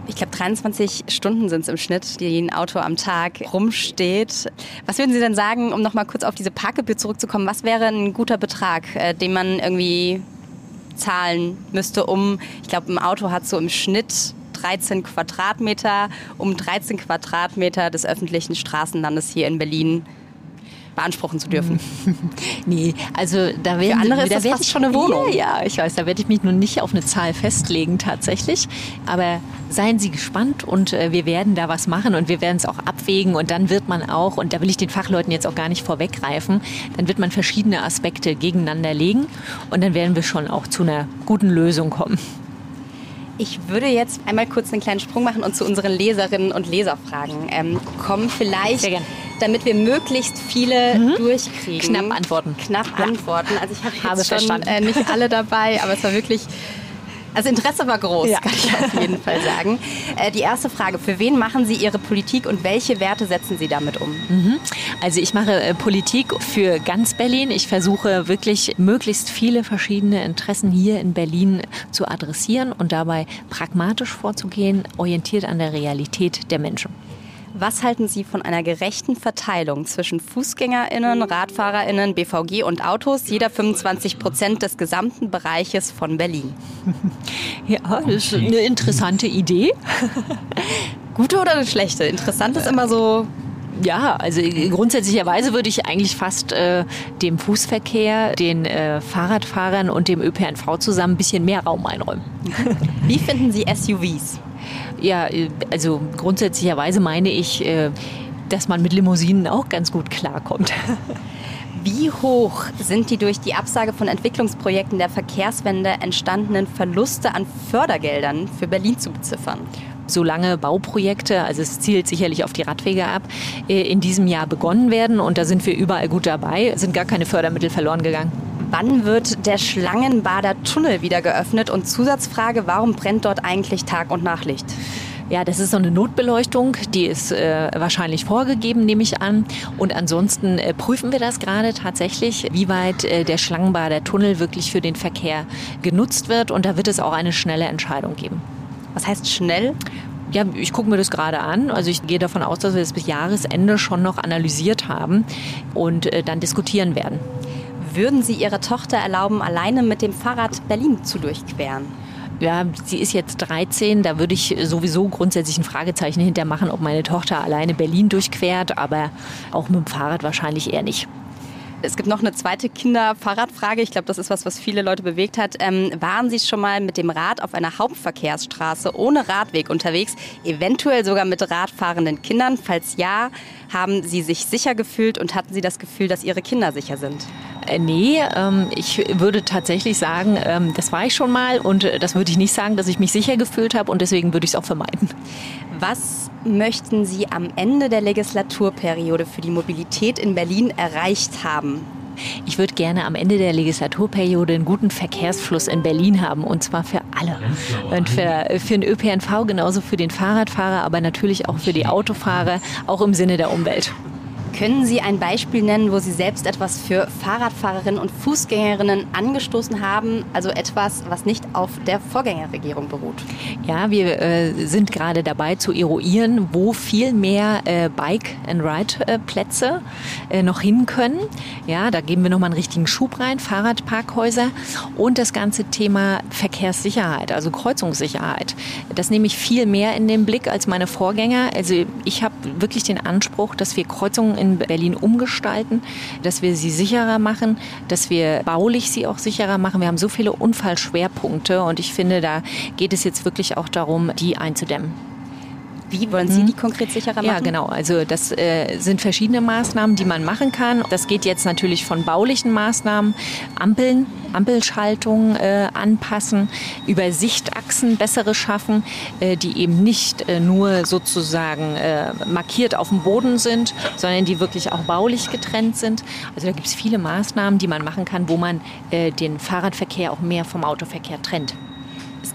Ich glaube, 23 Stunden sind es im Schnitt, die ein Auto am Tag rumsteht. Was würden Sie denn sagen, um noch mal kurz auf diese Parkgebühr zurückzukommen? Was wäre ein guter Betrag, äh, den man irgendwie zahlen müsste, um, ich glaube, ein Auto hat so im Schnitt 13 Quadratmeter, um 13 Quadratmeter des öffentlichen Straßenlandes hier in Berlin beanspruchen zu dürfen. nee, also da Für andere ist da das fast schon eine Wohnung. Ja, ja, ich weiß, da werde ich mich nun nicht auf eine Zahl festlegen tatsächlich, aber seien Sie gespannt und äh, wir werden da was machen und wir werden es auch abwägen und dann wird man auch, und da will ich den Fachleuten jetzt auch gar nicht vorweggreifen, dann wird man verschiedene Aspekte gegeneinander legen und dann werden wir schon auch zu einer guten Lösung kommen. Ich würde jetzt einmal kurz einen kleinen Sprung machen und zu unseren Leserinnen und Leserfragen ähm, kommen. Vielleicht, damit wir möglichst viele mhm. durchkriegen. Knapp antworten. Knapp ja. antworten. Also ich habe jetzt habe schon äh, nicht alle dabei, aber es war wirklich also Interesse war groß, ja. kann ich auf jeden Fall sagen. Äh, die erste Frage, für wen machen Sie Ihre Politik und welche Werte setzen Sie damit um? Mhm. Also ich mache äh, Politik für ganz Berlin. Ich versuche wirklich möglichst viele verschiedene Interessen hier in Berlin zu adressieren und dabei pragmatisch vorzugehen, orientiert an der Realität der Menschen. Was halten Sie von einer gerechten Verteilung zwischen FußgängerInnen, RadfahrerInnen, BVG und Autos, jeder 25 Prozent des gesamten Bereiches von Berlin? Ja, das ist eine interessante Idee. Gute oder eine schlechte? Interessant ist immer so ja, also grundsätzlicherweise würde ich eigentlich fast äh, dem Fußverkehr, den äh, Fahrradfahrern und dem ÖPNV zusammen ein bisschen mehr Raum einräumen. Wie finden Sie SUVs? Ja, äh, also grundsätzlicherweise meine ich, äh, dass man mit Limousinen auch ganz gut klarkommt. Wie hoch sind die durch die Absage von Entwicklungsprojekten der Verkehrswende entstandenen Verluste an Fördergeldern für Berlin zu beziffern? solange Bauprojekte, also es zielt sicherlich auf die Radwege ab, äh, in diesem Jahr begonnen werden und da sind wir überall gut dabei, sind gar keine Fördermittel verloren gegangen. Wann wird der Schlangenbader Tunnel wieder geöffnet? Und Zusatzfrage, warum brennt dort eigentlich Tag- und Nachlicht? Ja, das ist so eine Notbeleuchtung, die ist äh, wahrscheinlich vorgegeben, nehme ich an. Und ansonsten äh, prüfen wir das gerade tatsächlich, wie weit äh, der Schlangenbader Tunnel wirklich für den Verkehr genutzt wird. Und da wird es auch eine schnelle Entscheidung geben. Was heißt schnell? Ja, ich gucke mir das gerade an. Also ich gehe davon aus, dass wir das bis Jahresende schon noch analysiert haben und äh, dann diskutieren werden. Würden Sie Ihrer Tochter erlauben, alleine mit dem Fahrrad Berlin zu durchqueren? Ja, sie ist jetzt 13, da würde ich sowieso grundsätzlich ein Fragezeichen hintermachen, ob meine Tochter alleine Berlin durchquert, aber auch mit dem Fahrrad wahrscheinlich eher nicht. Es gibt noch eine zweite Kinderfahrradfrage. Ich glaube, das ist was, was viele Leute bewegt hat. Ähm, waren Sie schon mal mit dem Rad auf einer Hauptverkehrsstraße ohne Radweg unterwegs, eventuell sogar mit radfahrenden Kindern? Falls ja, haben Sie sich sicher gefühlt und hatten Sie das Gefühl, dass Ihre Kinder sicher sind? Äh, nee, ähm, ich würde tatsächlich sagen, ähm, das war ich schon mal und äh, das würde ich nicht sagen, dass ich mich sicher gefühlt habe und deswegen würde ich es auch vermeiden. Was möchten Sie am Ende der Legislaturperiode für die Mobilität in Berlin erreicht haben? Ich würde gerne am Ende der Legislaturperiode einen guten Verkehrsfluss in Berlin haben und zwar für alle. Und für, für den ÖPNV genauso für den Fahrradfahrer, aber natürlich auch für die Autofahrer, auch im Sinne der Umwelt. Können Sie ein Beispiel nennen, wo Sie selbst etwas für Fahrradfahrerinnen und Fußgängerinnen angestoßen haben? Also etwas, was nicht auf der Vorgängerregierung beruht? Ja, wir äh, sind gerade dabei zu eruieren, wo viel mehr äh, Bike-and-Ride-Plätze äh, noch hin können. Ja, da geben wir nochmal einen richtigen Schub rein, Fahrradparkhäuser und das ganze Thema Verkehrssicherheit, also Kreuzungssicherheit. Das nehme ich viel mehr in den Blick als meine Vorgänger. Also ich habe wirklich den Anspruch, dass wir Kreuzungen in Berlin umgestalten, dass wir sie sicherer machen, dass wir baulich sie auch sicherer machen. Wir haben so viele Unfallschwerpunkte und ich finde, da geht es jetzt wirklich auch darum, die einzudämmen. Wie wollen Sie die konkret sicherer machen? Ja, genau. Also das äh, sind verschiedene Maßnahmen, die man machen kann. Das geht jetzt natürlich von baulichen Maßnahmen, Ampeln, Ampelschaltung äh, anpassen, über Sichtachsen bessere schaffen, äh, die eben nicht äh, nur sozusagen äh, markiert auf dem Boden sind, sondern die wirklich auch baulich getrennt sind. Also da gibt es viele Maßnahmen, die man machen kann, wo man äh, den Fahrradverkehr auch mehr vom Autoverkehr trennt.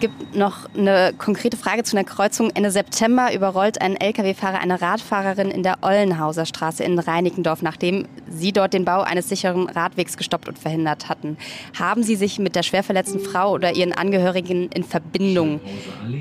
Es gibt noch eine konkrete Frage zu einer Kreuzung. Ende September überrollt ein Lkw-Fahrer eine Radfahrerin in der Ollenhauser Straße in Reinickendorf, nachdem sie dort den Bau eines sicheren Radwegs gestoppt und verhindert hatten. Haben Sie sich mit der schwer verletzten Frau oder ihren Angehörigen in Verbindung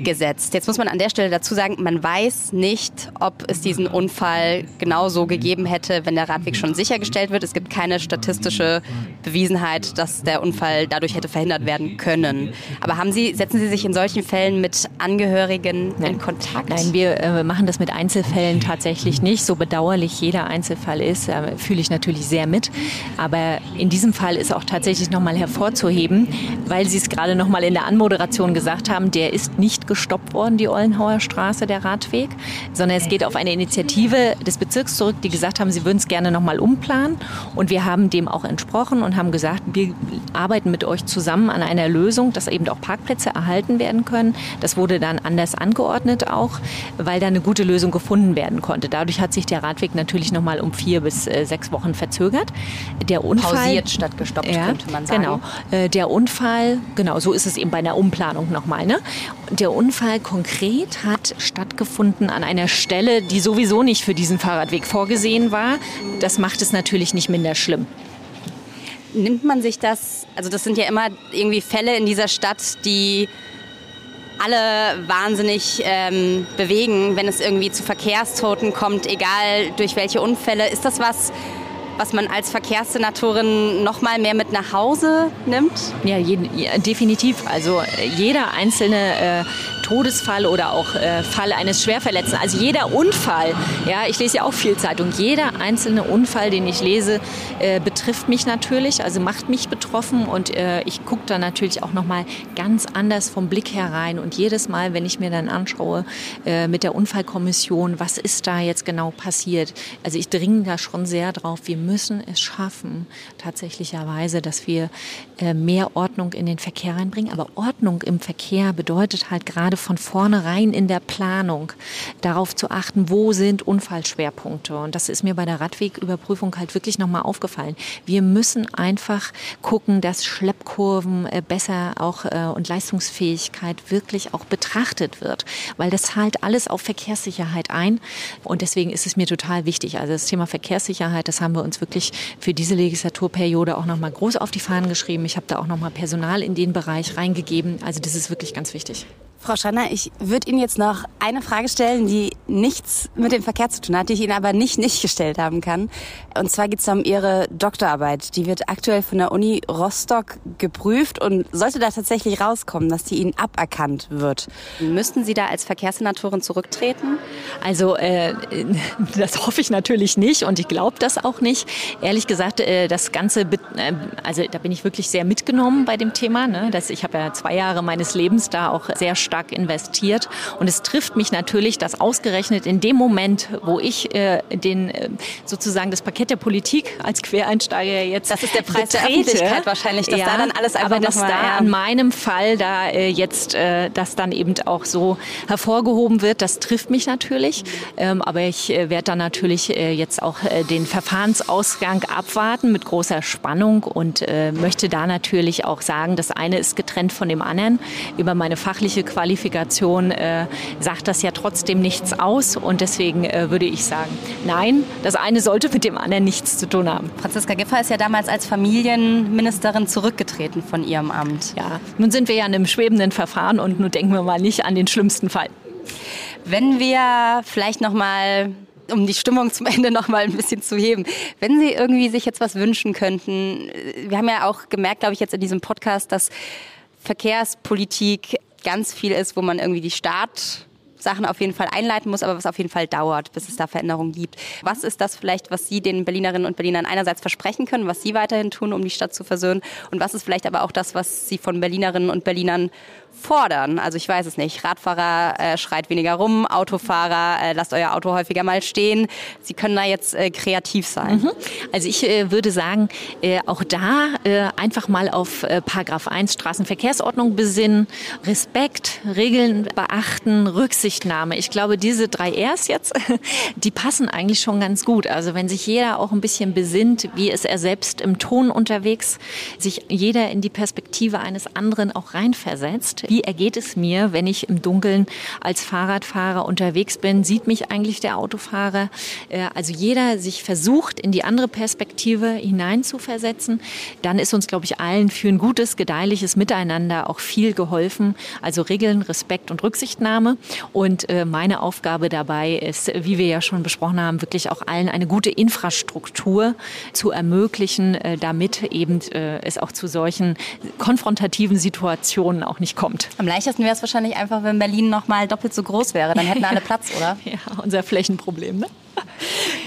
gesetzt? Jetzt muss man an der Stelle dazu sagen, man weiß nicht, ob es diesen Unfall genauso gegeben hätte, wenn der Radweg schon sichergestellt wird. Es gibt keine statistische Bewiesenheit, dass der Unfall dadurch hätte verhindert werden können. Aber haben Sie, setzen Sie sich in solchen Fällen mit Angehörigen Nein. in Kontakt? Nein, wir äh, machen das mit Einzelfällen tatsächlich nicht. So bedauerlich jeder Einzelfall ist, äh, fühle ich natürlich sehr mit. Aber in diesem Fall ist auch tatsächlich nochmal hervorzuheben, weil Sie es gerade nochmal in der Anmoderation gesagt haben, der ist nicht gestoppt worden, die Ollenhauer Straße, der Radweg, sondern es geht auf eine Initiative des Bezirks zurück, die gesagt haben, sie würden es gerne nochmal umplanen. Und wir haben dem auch entsprochen und haben gesagt, wir arbeiten mit euch zusammen an einer Lösung, dass eben auch Parkplätze erhalten erhalten werden können. Das wurde dann anders angeordnet auch, weil da eine gute Lösung gefunden werden konnte. Dadurch hat sich der Radweg natürlich noch mal um vier bis äh, sechs Wochen verzögert. Der Unfall pausiert statt gestoppt, ja, könnte man sagen. Genau. Äh, der Unfall, genau, so ist es eben bei einer Umplanung nochmal. Ne? Der Unfall konkret hat stattgefunden an einer Stelle, die sowieso nicht für diesen Fahrradweg vorgesehen war. Das macht es natürlich nicht minder schlimm. Nimmt man sich das, also das sind ja immer irgendwie Fälle in dieser Stadt, die alle wahnsinnig ähm, bewegen, wenn es irgendwie zu Verkehrstoten kommt, egal durch welche Unfälle. Ist das was, was man als Verkehrssenatorin noch mal mehr mit nach Hause nimmt? Ja, jeden, ja definitiv. Also äh, jeder einzelne äh, Todesfall oder auch äh, Fall eines Schwerverletzten, also jeder Unfall, ja, ich lese ja auch viel Zeitung, jeder einzelne Unfall, den ich lese, äh, betrifft mich natürlich, also macht mich betroffen und äh, ich gucke da natürlich auch nochmal ganz anders vom Blick herein und jedes Mal, wenn ich mir dann anschaue äh, mit der Unfallkommission, was ist da jetzt genau passiert, also ich dringe da schon sehr drauf, wir müssen es schaffen, tatsächlicherweise, dass wir äh, mehr Ordnung in den Verkehr reinbringen, aber Ordnung im Verkehr bedeutet halt gerade von vornherein in der Planung darauf zu achten, wo sind Unfallschwerpunkte. Und das ist mir bei der Radwegüberprüfung halt wirklich nochmal aufgefallen. Wir müssen einfach gucken, dass Schleppkurven äh, besser auch äh, und Leistungsfähigkeit wirklich auch betrachtet wird, weil das zahlt alles auf Verkehrssicherheit ein. Und deswegen ist es mir total wichtig. Also das Thema Verkehrssicherheit, das haben wir uns wirklich für diese Legislaturperiode auch nochmal groß auf die Fahnen geschrieben. Ich habe da auch nochmal Personal in den Bereich reingegeben. Also das ist wirklich ganz wichtig. Frau Schanner, ich würde Ihnen jetzt noch eine Frage stellen, die nichts mit dem Verkehr zu tun hat, die ich Ihnen aber nicht nicht gestellt haben kann. Und zwar geht es um Ihre Doktorarbeit. Die wird aktuell von der Uni Rostock geprüft und sollte da tatsächlich rauskommen, dass die Ihnen aberkannt wird. Müssten Sie da als Verkehrssenatorin zurücktreten? Also äh, das hoffe ich natürlich nicht und ich glaube das auch nicht. Ehrlich gesagt, äh, das Ganze, äh, also da bin ich wirklich sehr mitgenommen bei dem Thema. Ne? Das, ich habe ja zwei Jahre meines Lebens da auch sehr stark investiert. Und es trifft mich natürlich, dass ausgerechnet in dem Moment, wo ich äh, den äh, sozusagen das Paket der Politik als Quereinsteiger jetzt Das ist der Preis betrete, der Öffentlichkeit wahrscheinlich, dass ja, da dann alles einfach Aber dass da ja. in meinem Fall da äh, jetzt äh, das dann eben auch so hervorgehoben wird, das trifft mich natürlich. Ähm, aber ich äh, werde dann natürlich äh, jetzt auch äh, den Verfahrensausgang abwarten mit großer Spannung und äh, möchte da natürlich auch sagen, das eine ist getrennt von dem anderen. Über meine fachliche Qualität Qualifikation äh, sagt das ja trotzdem nichts aus. Und deswegen äh, würde ich sagen, nein, das eine sollte mit dem anderen nichts zu tun haben. Franziska Giffer ist ja damals als Familienministerin zurückgetreten von ihrem Amt. Ja, nun sind wir ja in einem schwebenden Verfahren und nun denken wir mal nicht an den schlimmsten Fall. Wenn wir vielleicht noch mal um die Stimmung zum Ende noch mal ein bisschen zu heben. Wenn Sie irgendwie sich jetzt was wünschen könnten, wir haben ja auch gemerkt, glaube ich, jetzt in diesem Podcast, dass Verkehrspolitik ganz viel ist, wo man irgendwie die Startsachen auf jeden Fall einleiten muss, aber was auf jeden Fall dauert, bis es da Veränderungen gibt. Was ist das vielleicht, was Sie den Berlinerinnen und Berlinern einerseits versprechen können, was Sie weiterhin tun, um die Stadt zu versöhnen? Und was ist vielleicht aber auch das, was Sie von Berlinerinnen und Berlinern fordern. Also ich weiß es nicht. Radfahrer äh, schreit weniger rum, Autofahrer äh, lasst euer Auto häufiger mal stehen. Sie können da jetzt äh, kreativ sein. Mhm. Also ich äh, würde sagen, äh, auch da äh, einfach mal auf äh, Paragraph 1 Straßenverkehrsordnung besinnen, Respekt, Regeln beachten, Rücksichtnahme. Ich glaube, diese drei Rs jetzt, die passen eigentlich schon ganz gut. Also wenn sich jeder auch ein bisschen besinnt, wie ist er selbst im Ton unterwegs, sich jeder in die Perspektive eines anderen auch reinversetzt, wie ergeht es mir, wenn ich im Dunkeln als Fahrradfahrer unterwegs bin? Sieht mich eigentlich der Autofahrer? Äh, also jeder sich versucht, in die andere Perspektive hineinzuversetzen. Dann ist uns, glaube ich, allen für ein gutes, gedeihliches Miteinander auch viel geholfen. Also Regeln, Respekt und Rücksichtnahme. Und äh, meine Aufgabe dabei ist, wie wir ja schon besprochen haben, wirklich auch allen eine gute Infrastruktur zu ermöglichen, äh, damit eben es auch zu solchen konfrontativen Situationen auch nicht kommt kommt. Am leichtesten wäre es wahrscheinlich einfach, wenn Berlin noch mal doppelt so groß wäre. Dann hätten alle Platz, oder? Ja, unser Flächenproblem. Ne?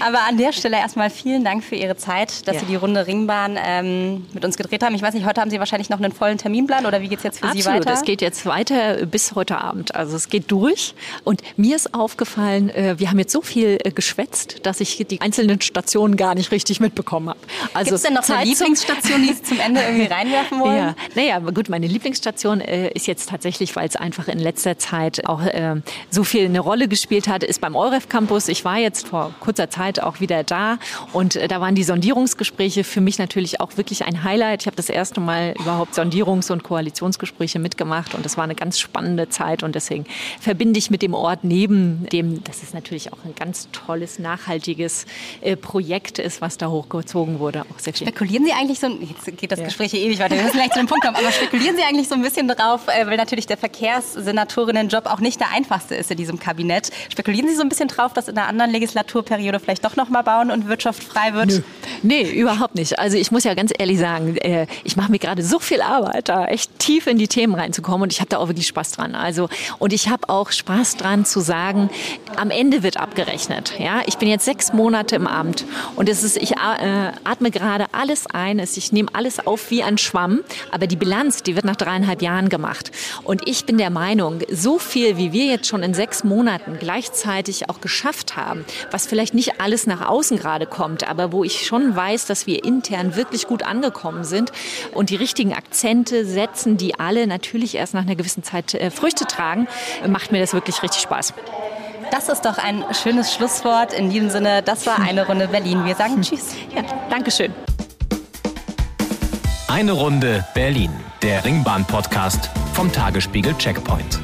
Aber an der Stelle erstmal vielen Dank für Ihre Zeit, dass ja. Sie die Runde Ringbahn ähm, mit uns gedreht haben. Ich weiß nicht, heute haben Sie wahrscheinlich noch einen vollen Terminplan oder wie geht es jetzt für Absolut, Sie weiter? es geht jetzt weiter bis heute Abend. Also es geht durch. Und mir ist aufgefallen, äh, wir haben jetzt so viel äh, geschwätzt, dass ich die einzelnen Stationen gar nicht richtig mitbekommen habe. Also Gibt es denn noch Zeit eine Lieblingsstation, die Sie zum Ende irgendwie reinwerfen wollen? Ja, naja, gut, meine Lieblingsstation äh, ist jetzt tatsächlich, weil es einfach in letzter Zeit auch äh, so viel eine Rolle gespielt hat, ist beim EUREF Campus. Ich war jetzt vor kurzer Zeit auch wieder da. Und äh, da waren die Sondierungsgespräche für mich natürlich auch wirklich ein Highlight. Ich habe das erste Mal überhaupt Sondierungs- und Koalitionsgespräche mitgemacht und das war eine ganz spannende Zeit und deswegen verbinde ich mit dem Ort neben dem, das ist natürlich auch ein ganz tolles, nachhaltiges äh, Projekt ist, was da hochgezogen wurde. Auch sehr viel. Spekulieren Sie eigentlich so, jetzt geht das ja. Gespräch hier ewig weiter, wir müssen gleich zu dem Punkt kommen, aber spekulieren Sie eigentlich so ein bisschen drauf, äh, weil natürlich der Verkehrssenatorinnen-Job auch nicht der einfachste ist in diesem Kabinett. Spekulieren Sie so ein bisschen drauf, dass in einer anderen Legislaturperiode vielleicht doch noch mal bauen und Wirtschaft frei wird? Nö. Nee, überhaupt nicht. Also ich muss ja ganz ehrlich sagen, äh, ich mache mir gerade so viel Arbeit, da echt tief in die Themen reinzukommen und ich habe da auch wirklich Spaß dran. Also und ich habe auch Spaß dran zu sagen, am Ende wird abgerechnet. Ja, ich bin jetzt sechs Monate im Amt und es ist, ich äh, atme gerade alles ein, ich nehme alles auf wie ein Schwamm, aber die Bilanz, die wird nach dreieinhalb Jahren gemacht. Und ich bin der Meinung, so viel wie wir jetzt schon in sechs Monaten gleichzeitig auch geschafft haben, was vielleicht nicht alles nach außen gerade kommt, aber wo ich schon weiß, dass wir intern wirklich gut angekommen sind und die richtigen Akzente setzen, die alle natürlich erst nach einer gewissen Zeit äh, Früchte tragen, macht mir das wirklich richtig Spaß. Das ist doch ein schönes Schlusswort. In diesem Sinne, das war eine Runde Berlin. Wir sagen Tschüss. Ja, Dankeschön. Eine Runde Berlin, der Ringbahn-Podcast vom Tagesspiegel Checkpoint.